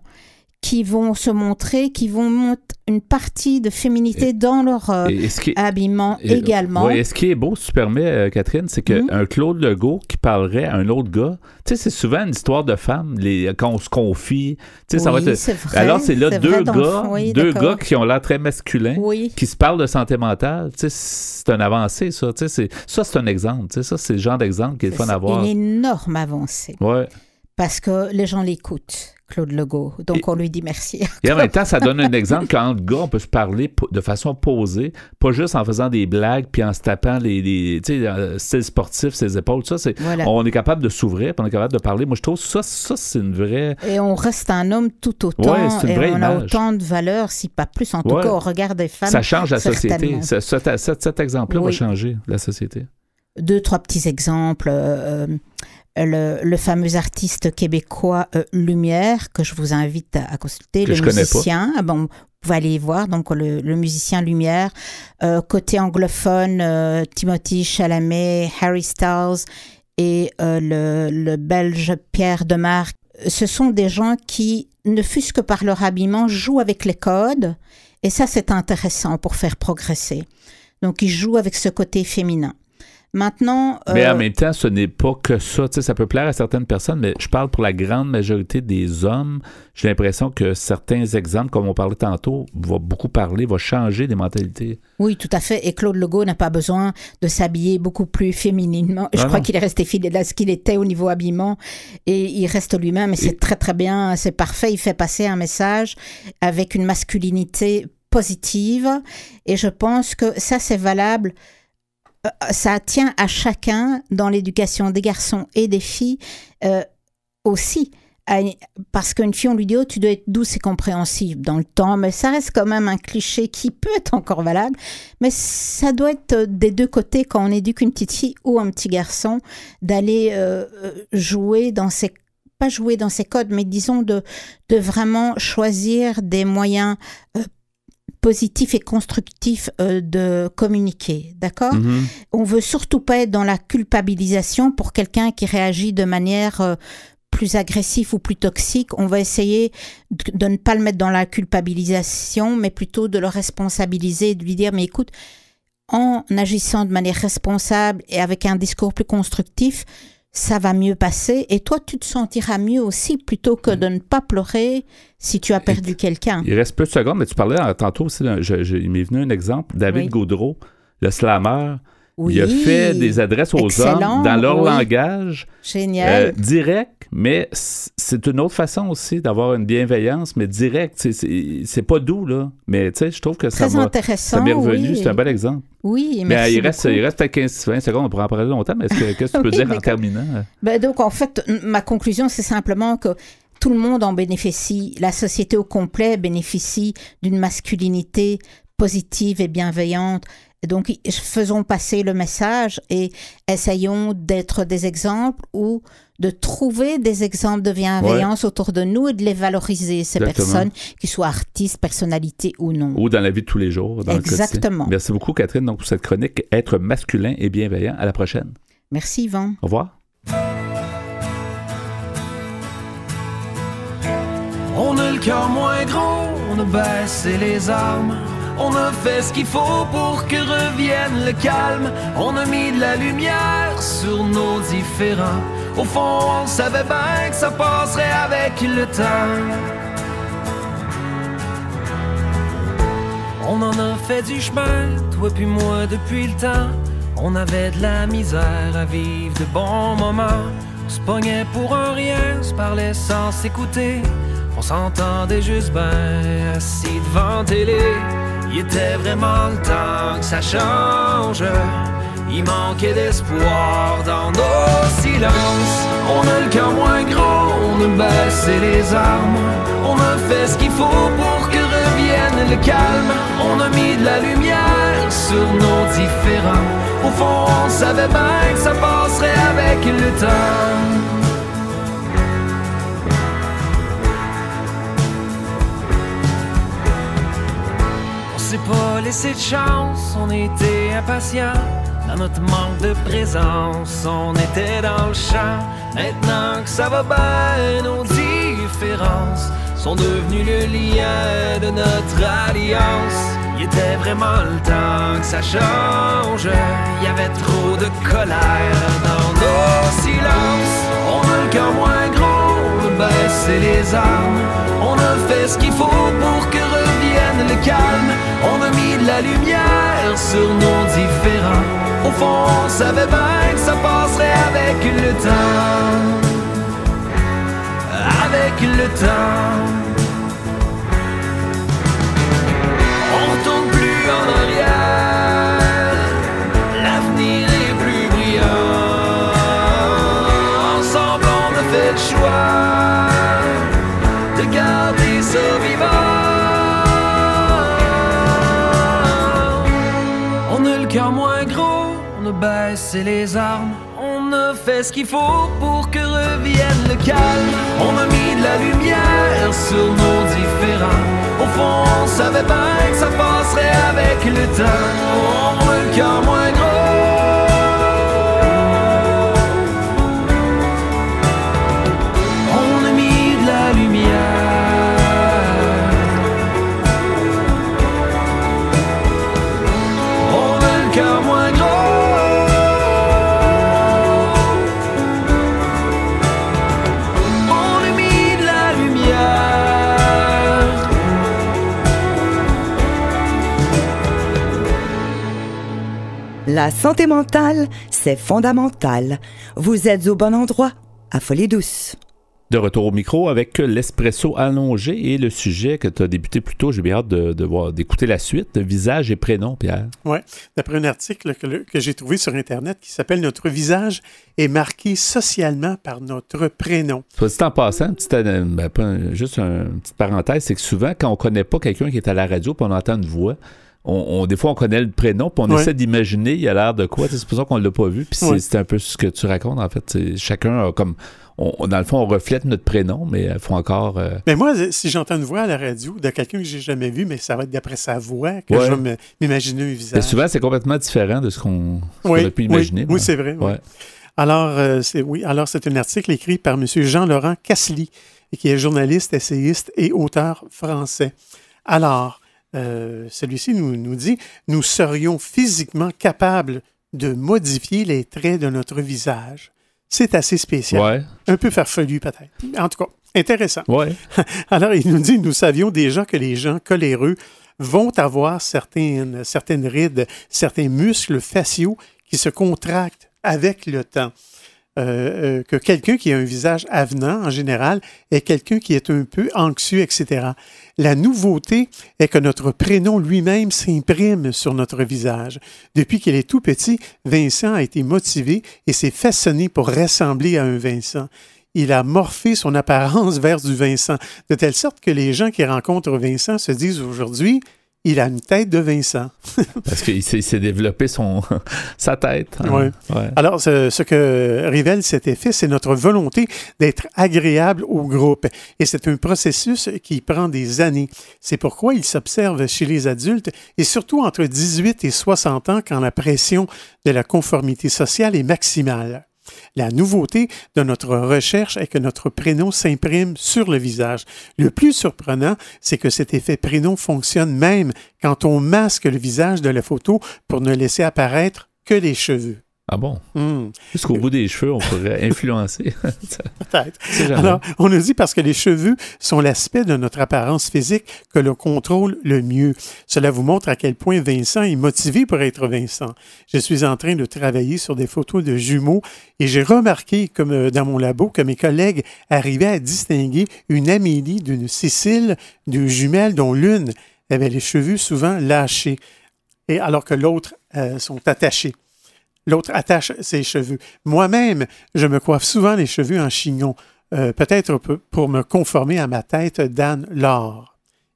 qui vont se montrer, qui vont montrer une partie de féminité dans leur euh, habillement également. ouais, et ce qui est beau, si tu permets, euh, Catherine, c'est qu'un Mhm. Claude Legault qui parlerait à un autre gars, tu sais, c'est souvent une histoire de femme, les, quand on se confie. Tu sais, ça va Oui, être. c'est vrai, Alors, c'est là deux le gars, oui, deux gars qui ont l'air très masculins, Oui. qui se parlent de santé mentale. Tu sais, c'est un avancé, ça. Tu sais, c'est- ça, c'est un exemple. Tu sais, ça, c'est le genre d'exemple qui est fun à voir. une énorme avancée Ouais. Parce que les gens l'écoutent, Claude Legault. Donc on lui dit merci. Et en même temps, ça donne un exemple qu'entre gars, on peut se parler de façon posée, pas juste en faisant des blagues puis en se tapant les, les tu sais, euh, style sportif, ses épaules. Ça, c'est, Voilà. on est capable de s'ouvrir, puis on est capable de parler. Moi, je trouve ça, ça c'est une vraie. Et on reste un homme tout autant. Ouais, c'est une et vraie on a autant de valeur, si pas plus, en tout Ouais. cas au regard des femmes. ça change la société. Ce- cet, cet- exemple-là va changer la société. Deux, trois petits exemples. euh, le, le fameux artiste québécois euh, Lumière, que je vous invite à, à consulter, Que le je musicien. Ah Bon, vous pouvez aller voir, donc le, le musicien Lumière. Euh, côté anglophone, euh, Timothy Chalamet, Harry Styles et euh, le, le belge Pierre Demarque. Ce sont des gens qui, ne fût-ce que par leur habillement, jouent avec les codes. Et ça, c'est intéressant pour faire progresser. Donc, ils jouent avec ce côté féminin. Maintenant, Mais euh, en même temps, ce n'est pas que ça. Tu sais, ça peut plaire à certaines personnes, mais je parle pour la grande majorité des hommes. J'ai l'impression que certains exemples, comme on parlait tantôt, vont beaucoup parler, vont changer les mentalités. Oui, tout à fait. Et Claude Legault n'a pas besoin de s'habiller beaucoup plus fémininement. Je Ah crois qu'il est resté fidèle à ce qu'il était au niveau habillement et il reste lui-même et c'est très très bien, c'est parfait. Il fait passer un message avec une masculinité positive et je pense que ça c'est valable. Euh, Ça tient à chacun dans l'éducation des garçons et des filles euh, aussi. Parce qu'une fille, on lui dit, oh, tu dois être douce et compréhensive dans le temps, mais ça reste quand même un cliché qui peut être encore valable. Mais ça doit être des deux côtés quand on éduque une petite fille ou un petit garçon d'aller euh, euh, jouer dans ses pas jouer dans codes, mais disons de, de vraiment choisir des moyens euh, positifs et constructifs euh, de communiquer, d'accord Mhm. On veut surtout pas être dans la culpabilisation pour quelqu'un qui réagit de manière euh, plus agressive ou plus toxique. On va essayer de, de ne pas le mettre dans la culpabilisation, mais plutôt de le responsabiliser, de lui dire, mais écoute, en agissant de manière responsable et avec un discours plus constructif, ça va mieux passer et toi, tu te sentiras mieux aussi plutôt que de ne pas pleurer si tu as perdu quelqu'un. Il reste peu de secondes, mais tu parlais euh, tantôt aussi, je- je- il m'est venu un exemple. David Oui. Gaudreau, le slammer, Oui. il a fait des adresses aux Excellent, hommes dans leur oui. langage. Génial. Euh, direct, mais c'est une autre façon aussi d'avoir une bienveillance, mais direct. c'est- pas doux, là. Mais tu sais, je trouve que ça Très m'a ça m'est revenu. oui. C'est un bel exemple. Oui, mais merci il reste, il reste peut-être 15-20 secondes, on pourra en parler longtemps, mais est-ce que- qu'est-ce que tu peux dire en terminant? Ben donc, en fait, ma conclusion, c'est simplement que tout le monde en bénéficie. La société au complet bénéficie d'une masculinité positive et bienveillante. Donc, faisons passer le message et essayons d'être des exemples ou de trouver des exemples de bienveillance autour de nous et de les valoriser, ces Exactement. personnes, qu'ils soient artistes, personnalités ou non. Ou dans la vie de tous les jours. Dans le quotidien. Exactement. Merci beaucoup, Catherine, donc, pour cette chronique Être masculin et bienveillant. À la prochaine. Merci, Yvan. Au revoir. On a le cœur moins gros, on a baissé les armes. On a fait ce qu'il faut pour que revienne le calme. On a mis de la lumière sur nos différends. Au fond, on savait bien que ça passerait avec le temps. On en a fait du chemin, toi puis moi depuis le temps. On avait de la misère à vivre de bons moments. On se pognait pour un rien, se parlait sans s'écouter. On s'entendait juste ben assis devant télé. Il était vraiment le temps que ça change. Il manquait d'espoir dans nos silences. On a le cœur moins gros, on a baissé les armes. On a fait ce qu'il faut pour que revienne le calme. On a mis de la lumière sur nos différends. Au fond, on savait bien que ça passerait avec le temps. Pas laissé de chance, on était impatients. Dans notre manque de présence, on était dans le champ. Maintenant que ça va bien, nos différences sont devenus le lien de notre alliance. Il était vraiment le temps que ça change. Il y avait trop de colère dans nos silences. On a le cœur moins gros, on les armes. On a fait ce qu'il faut pour que On a mis de la lumière sur nos différends. Au fond, on savait bien que ça passerait avec le temps. Avec le temps. Les armes. On a fait ce qu'il faut pour que revienne le calme. On a mis de la lumière sur nos différends. Au fond, on savait bien que ça passerait avec le temps. La santé mentale, c'est fondamental. Vous êtes au bon endroit, à Folie Douce. De retour au micro avec l'espresso allongé et le sujet que tu as débuté plus tôt. J'ai bien hâte de, de voir, d'écouter la suite. Visage et prénom, Pierre. Oui, d'après un article que, j'ai trouvé sur Internet qui s'appelle Notre visage est marqué socialement par notre prénom. Soit dit en passant, petite, ben, juste un- une petite parenthèse, c'est que souvent, quand on connaît pas quelqu'un qui est à la radio puis on entend une voix, on, on- des fois, on connaît le prénom puis on essaie d'imaginer il a l'air de quoi. C'est pour ça qu'on l'a pas vu. Puis c'est, un peu ce que tu racontes, en fait. Chacun a comme... on- dans le fond, on reflète notre prénom, mais il faut encore... euh, Mais moi, si j'entends une voix à la radio de quelqu'un que j'ai jamais vu, mais ça va être d'après sa voix que Ouais. je vais m'imaginer un visage. souvent, c'est complètement différent de ce qu'on, a pu imaginer. oui, c'est vrai. Ouais. Alors, euh, c'est oui, alors c'est un article écrit par M. Jean-Laurent Cassely, qui est journaliste, essayiste et auteur français. Alors, euh, celui-ci nous, nous dit Nous serions physiquement capables de modifier les traits de notre visage. C'est assez spécial. Ouais. Un peu farfelu, peut-être. En tout cas, intéressant. Ouais. Alors, il nous dit, nous savions déjà que les gens coléreux vont avoir certaines, certaines rides, certains muscles faciaux qui se contractent avec le temps. Euh, euh, que quelqu'un qui a un visage avenant, en général, est quelqu'un qui est un peu anxieux, etc. La nouveauté est que notre prénom lui-même s'imprime sur notre visage. Depuis qu'il est tout petit, Vincent a été motivé et s'est façonné pour ressembler à un Vincent il a morphé son apparence vers du Vincent, de telle sorte que les gens qui rencontrent Vincent se disent aujourd'hui, il a une tête de Vincent. Parce qu'il s'est, développé son, sa tête. hein. Ouais. Ouais. Alors, ce, ce que révèle cet effet, c'est notre volonté d'être agréable au groupe. Et c'est un processus qui prend des années. C'est pourquoi il s'observe chez les adultes et surtout entre 18 et 60 ans quand la pression de la conformité sociale est maximale. La nouveauté de notre recherche est que notre prénom s'imprime sur le visage. Le plus surprenant, c'est que cet effet prénom fonctionne même quand on masque le visage de la photo pour ne laisser apparaître que les cheveux. Ah bon? Hmm. Jusqu'au bout des cheveux, on pourrait influencer. Peut-être. Alors, on nous dit parce que les cheveux sont l'aspect de notre apparence physique que l'on contrôle le mieux. Cela vous montre à quel point Vincent est motivé pour être Vincent. Je suis en train de travailler sur des photos de jumeaux et j'ai remarqué, comme euh, dans mon labo, que mes collègues arrivaient à distinguer une Amélie d'une Cécile, deux jumelles dont l'une avait les cheveux souvent lâchés, et alors que l'autre euh, sont attachés. L'autre attache ses cheveux. Moi-même, je me coiffe souvent les cheveux en chignon, euh, peut-être peu- pour me conformer à ma tête d'Anne Laure.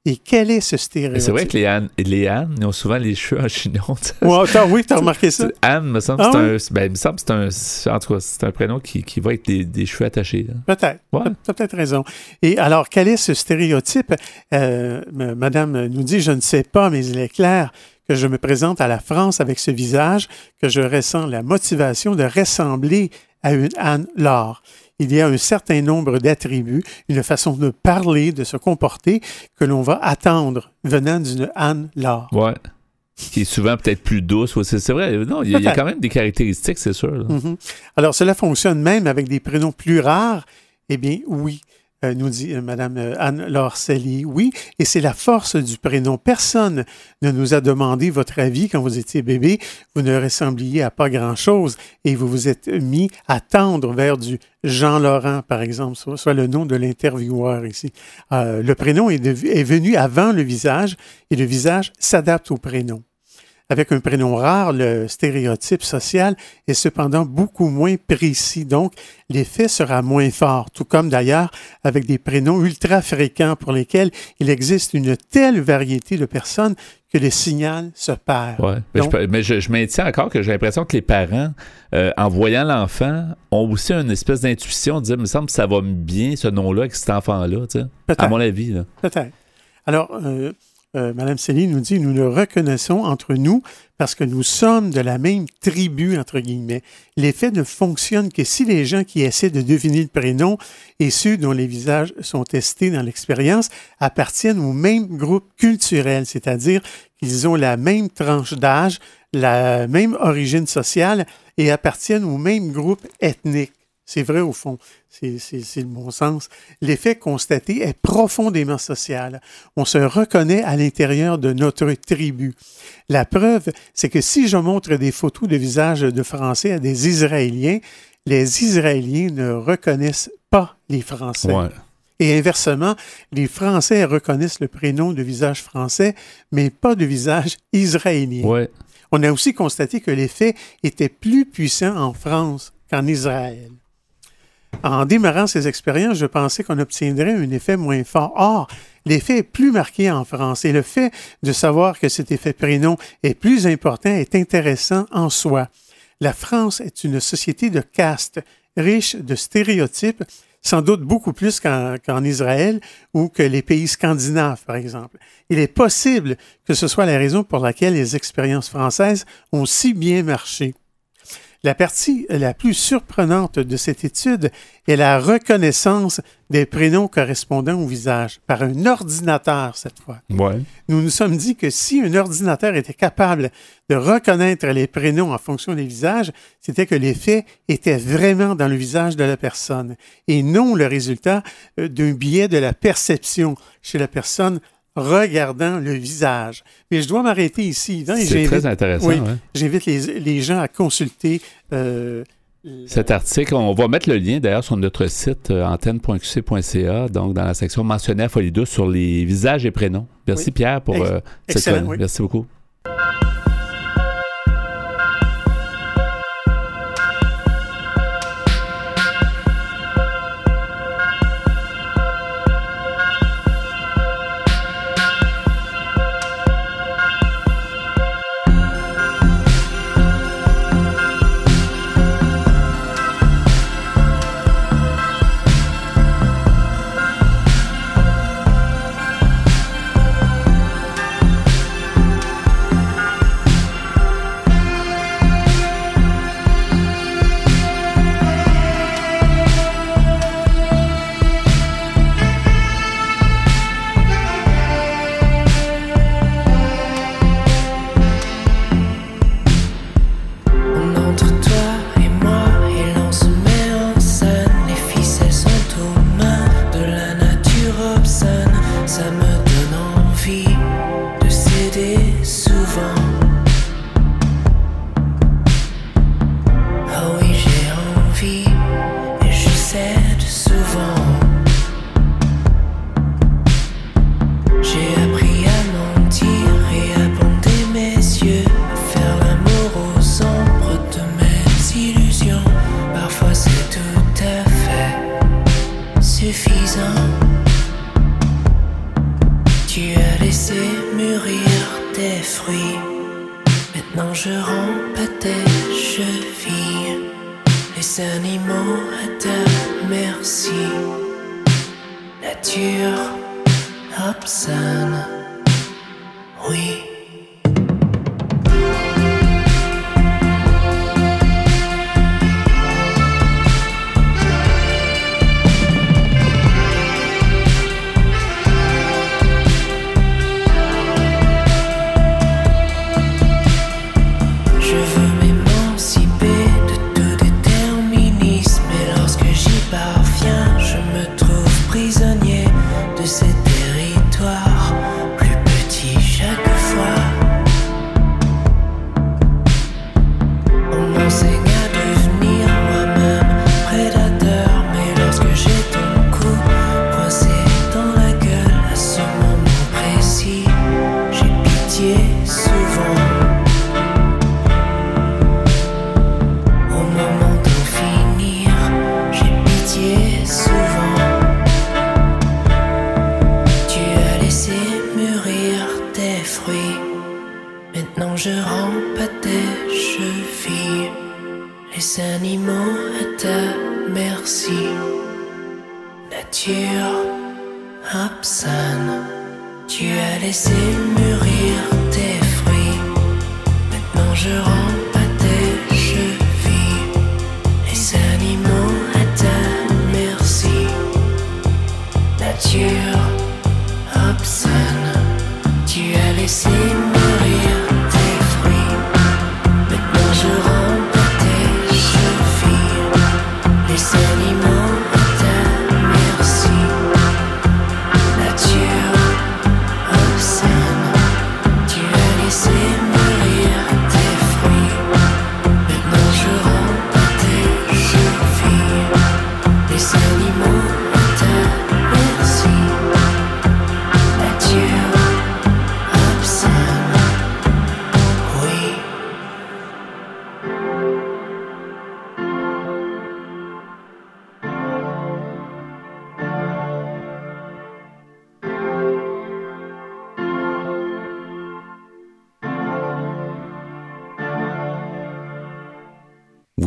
Et quel est ce stéréotype? c'est vrai que les Anne, les Anne, ils ont souvent les cheveux en chignon. Ouais, t'as- oui, t'as remarqué ça? Anne, me semble, Ah c'est oui? un, ben, il me semble que c'est un, c'est- en tout cas, c'est un prénom qui, qui va avec des, des cheveux attachés. Peut-être. Ouais. Tu as peut-être raison. Et alors, quel est ce stéréotype? Euh, Madame nous dit, je ne sais pas, mais il est clair que je me présente à la France avec ce visage, que je ressens la motivation de ressembler à une Anne Laure. Il y a un certain nombre d'attributs, une façon de parler, de se comporter que l'on va attendre venant d'une Anne Laure. Ouais. Qui est souvent peut-être plus douce. C'est vrai, non, il y, a- il y a Peut-être. quand même des caractéristiques, c'est sûr. Mhm. Alors, cela fonctionne même avec des prénoms plus rares. Eh bien, oui, nous dit euh, Mme euh, Anne Lorcelli. Oui, et c'est la force du prénom. Personne ne nous a demandé votre avis quand vous étiez bébé. Vous ne ressembliez à pas grand-chose et vous vous êtes mis à tendre vers du Jean-Laurent, par exemple, soit, le nom de l'intervieweur ici. Euh, le prénom est, est venu avant le visage et le visage s'adapte au prénom. Avec un prénom rare, le stéréotype social est cependant beaucoup moins précis, donc l'effet sera moins fort, tout comme d'ailleurs avec des prénoms ultra fréquents pour lesquels il existe une telle variété de personnes que le signal se perd. Ouais. Mais, Donc- je, peux- mais je- je maintiens encore que j'ai l'impression que les parents, euh, en voyant l'enfant, ont aussi une espèce d'intuition de dire, il me semble que ça va bien, ce nom-là, avec cet enfant-là, tu sais. Peut-être. À mon avis. Peut-être. Alors, euh, euh, Mme Céline nous dit, nous le reconnaissons entre nous parce que nous sommes de la même tribu, entre guillemets. L'effet ne fonctionne que si les gens qui essaient de deviner le prénom et ceux dont les visages sont testés dans l'expérience appartiennent au même groupe culturel, c'est-à-dire qu'ils ont la même tranche d'âge, la même origine sociale et appartiennent au même groupe ethnique. C'est vrai au fond, c'est le bon sens. L'effet constaté est profondément social. On se reconnaît à l'intérieur de notre tribu. La preuve, c'est que si je montre des photos de visages de Français à des Israéliens, les Israéliens ne reconnaissent pas les Français. Ouais. Et inversement, les Français reconnaissent le prénom de visage français, mais pas de visage israélien. Ouais. On a aussi constaté que l'effet était plus puissant en France qu'en Israël. En démarrant ces expériences, je pensais qu'on obtiendrait un effet moins fort. Or, l'effet est plus marqué en France et le fait de savoir que cet effet prénom est plus important est intéressant en soi. La France est une société de caste, riche de stéréotypes, sans doute beaucoup plus qu'en Israël ou que les pays scandinaves, par exemple. Il est possible que ce soit la raison pour laquelle les expériences françaises ont si bien marché. La partie la plus surprenante de cette étude est la reconnaissance des prénoms correspondant au visage par un ordinateur cette fois. Ouais. Nous nous sommes dit que si un ordinateur était capable de reconnaître les prénoms en fonction des visages, c'était que l'effet était vraiment dans le visage de la personne et non le résultat euh, d'un biais de la perception chez la personne regardant le visage. Mais je dois m'arrêter ici. hein, C'est très intéressant, oui, ouais. J'invite les, les gens à consulter euh, Cet article, on va mettre le lien d'ailleurs sur notre site euh, antenne.qc.ca, donc dans la section mentionnée à Folie sur les visages et prénoms. Merci Oui. Pierre pour euh, cette excellent, oui. Merci beaucoup.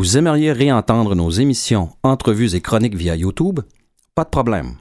Vous aimeriez réentendre nos émissions, entrevues et chroniques via YouTube? Pas de problème.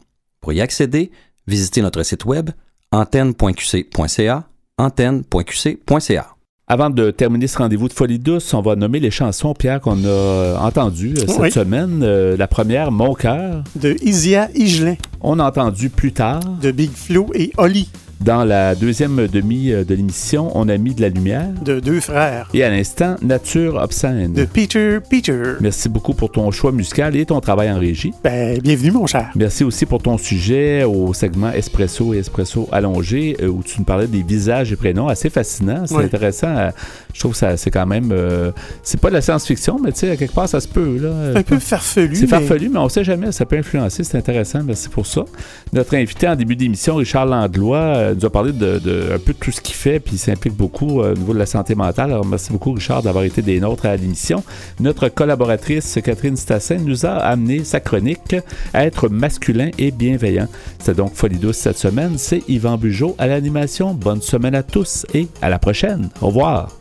Pour y accéder, visitez notre site web antenne.qc.ca, antenne.qc.ca. Avant de terminer ce rendez-vous de Folie douce, on va nommer les chansons, Pierre, qu'on a entendues euh, cette Oui. semaine. Euh, la première, Mon cœur. De Isia Higelin. On a entendu plus tard. De Big Flo et Oli. Dans la deuxième demi euh, de l'émission, on a mis de la lumière. De deux frères. Et à l'instant, Nature obscène. De Peter Peter. Merci beaucoup pour ton choix musical et ton travail en régie. Ben, bienvenue, mon cher. Merci aussi pour ton sujet au segment Espresso et Espresso allongé, euh, où tu nous parlais des visages et prénoms assez fascinants. C'est Oui. intéressant. euh, Je trouve que ça, c'est quand même. euh, c'est pas de la science-fiction, mais tu sais, à quelque part, ça se peut. Là. Un peu farfelu. C'est mais- farfelu, mais on sait jamais. Ça peut influencer. C'est intéressant. Merci pour ça. Notre invité en début d'émission, Richard Landlois, euh, nous a parlé de, un peu de tout ce qu'il fait, puis il s'implique beaucoup euh, au niveau de la santé mentale. Merci beaucoup, Richard, d'avoir été des nôtres à l'émission. Notre collaboratrice, Catherine Stassin, nous a amené sa chronique Être masculin et bienveillant. C'est donc Folie douce cette semaine. C'est Yvan Bugeaud à l'animation. Bonne semaine à tous et à la prochaine. Au revoir.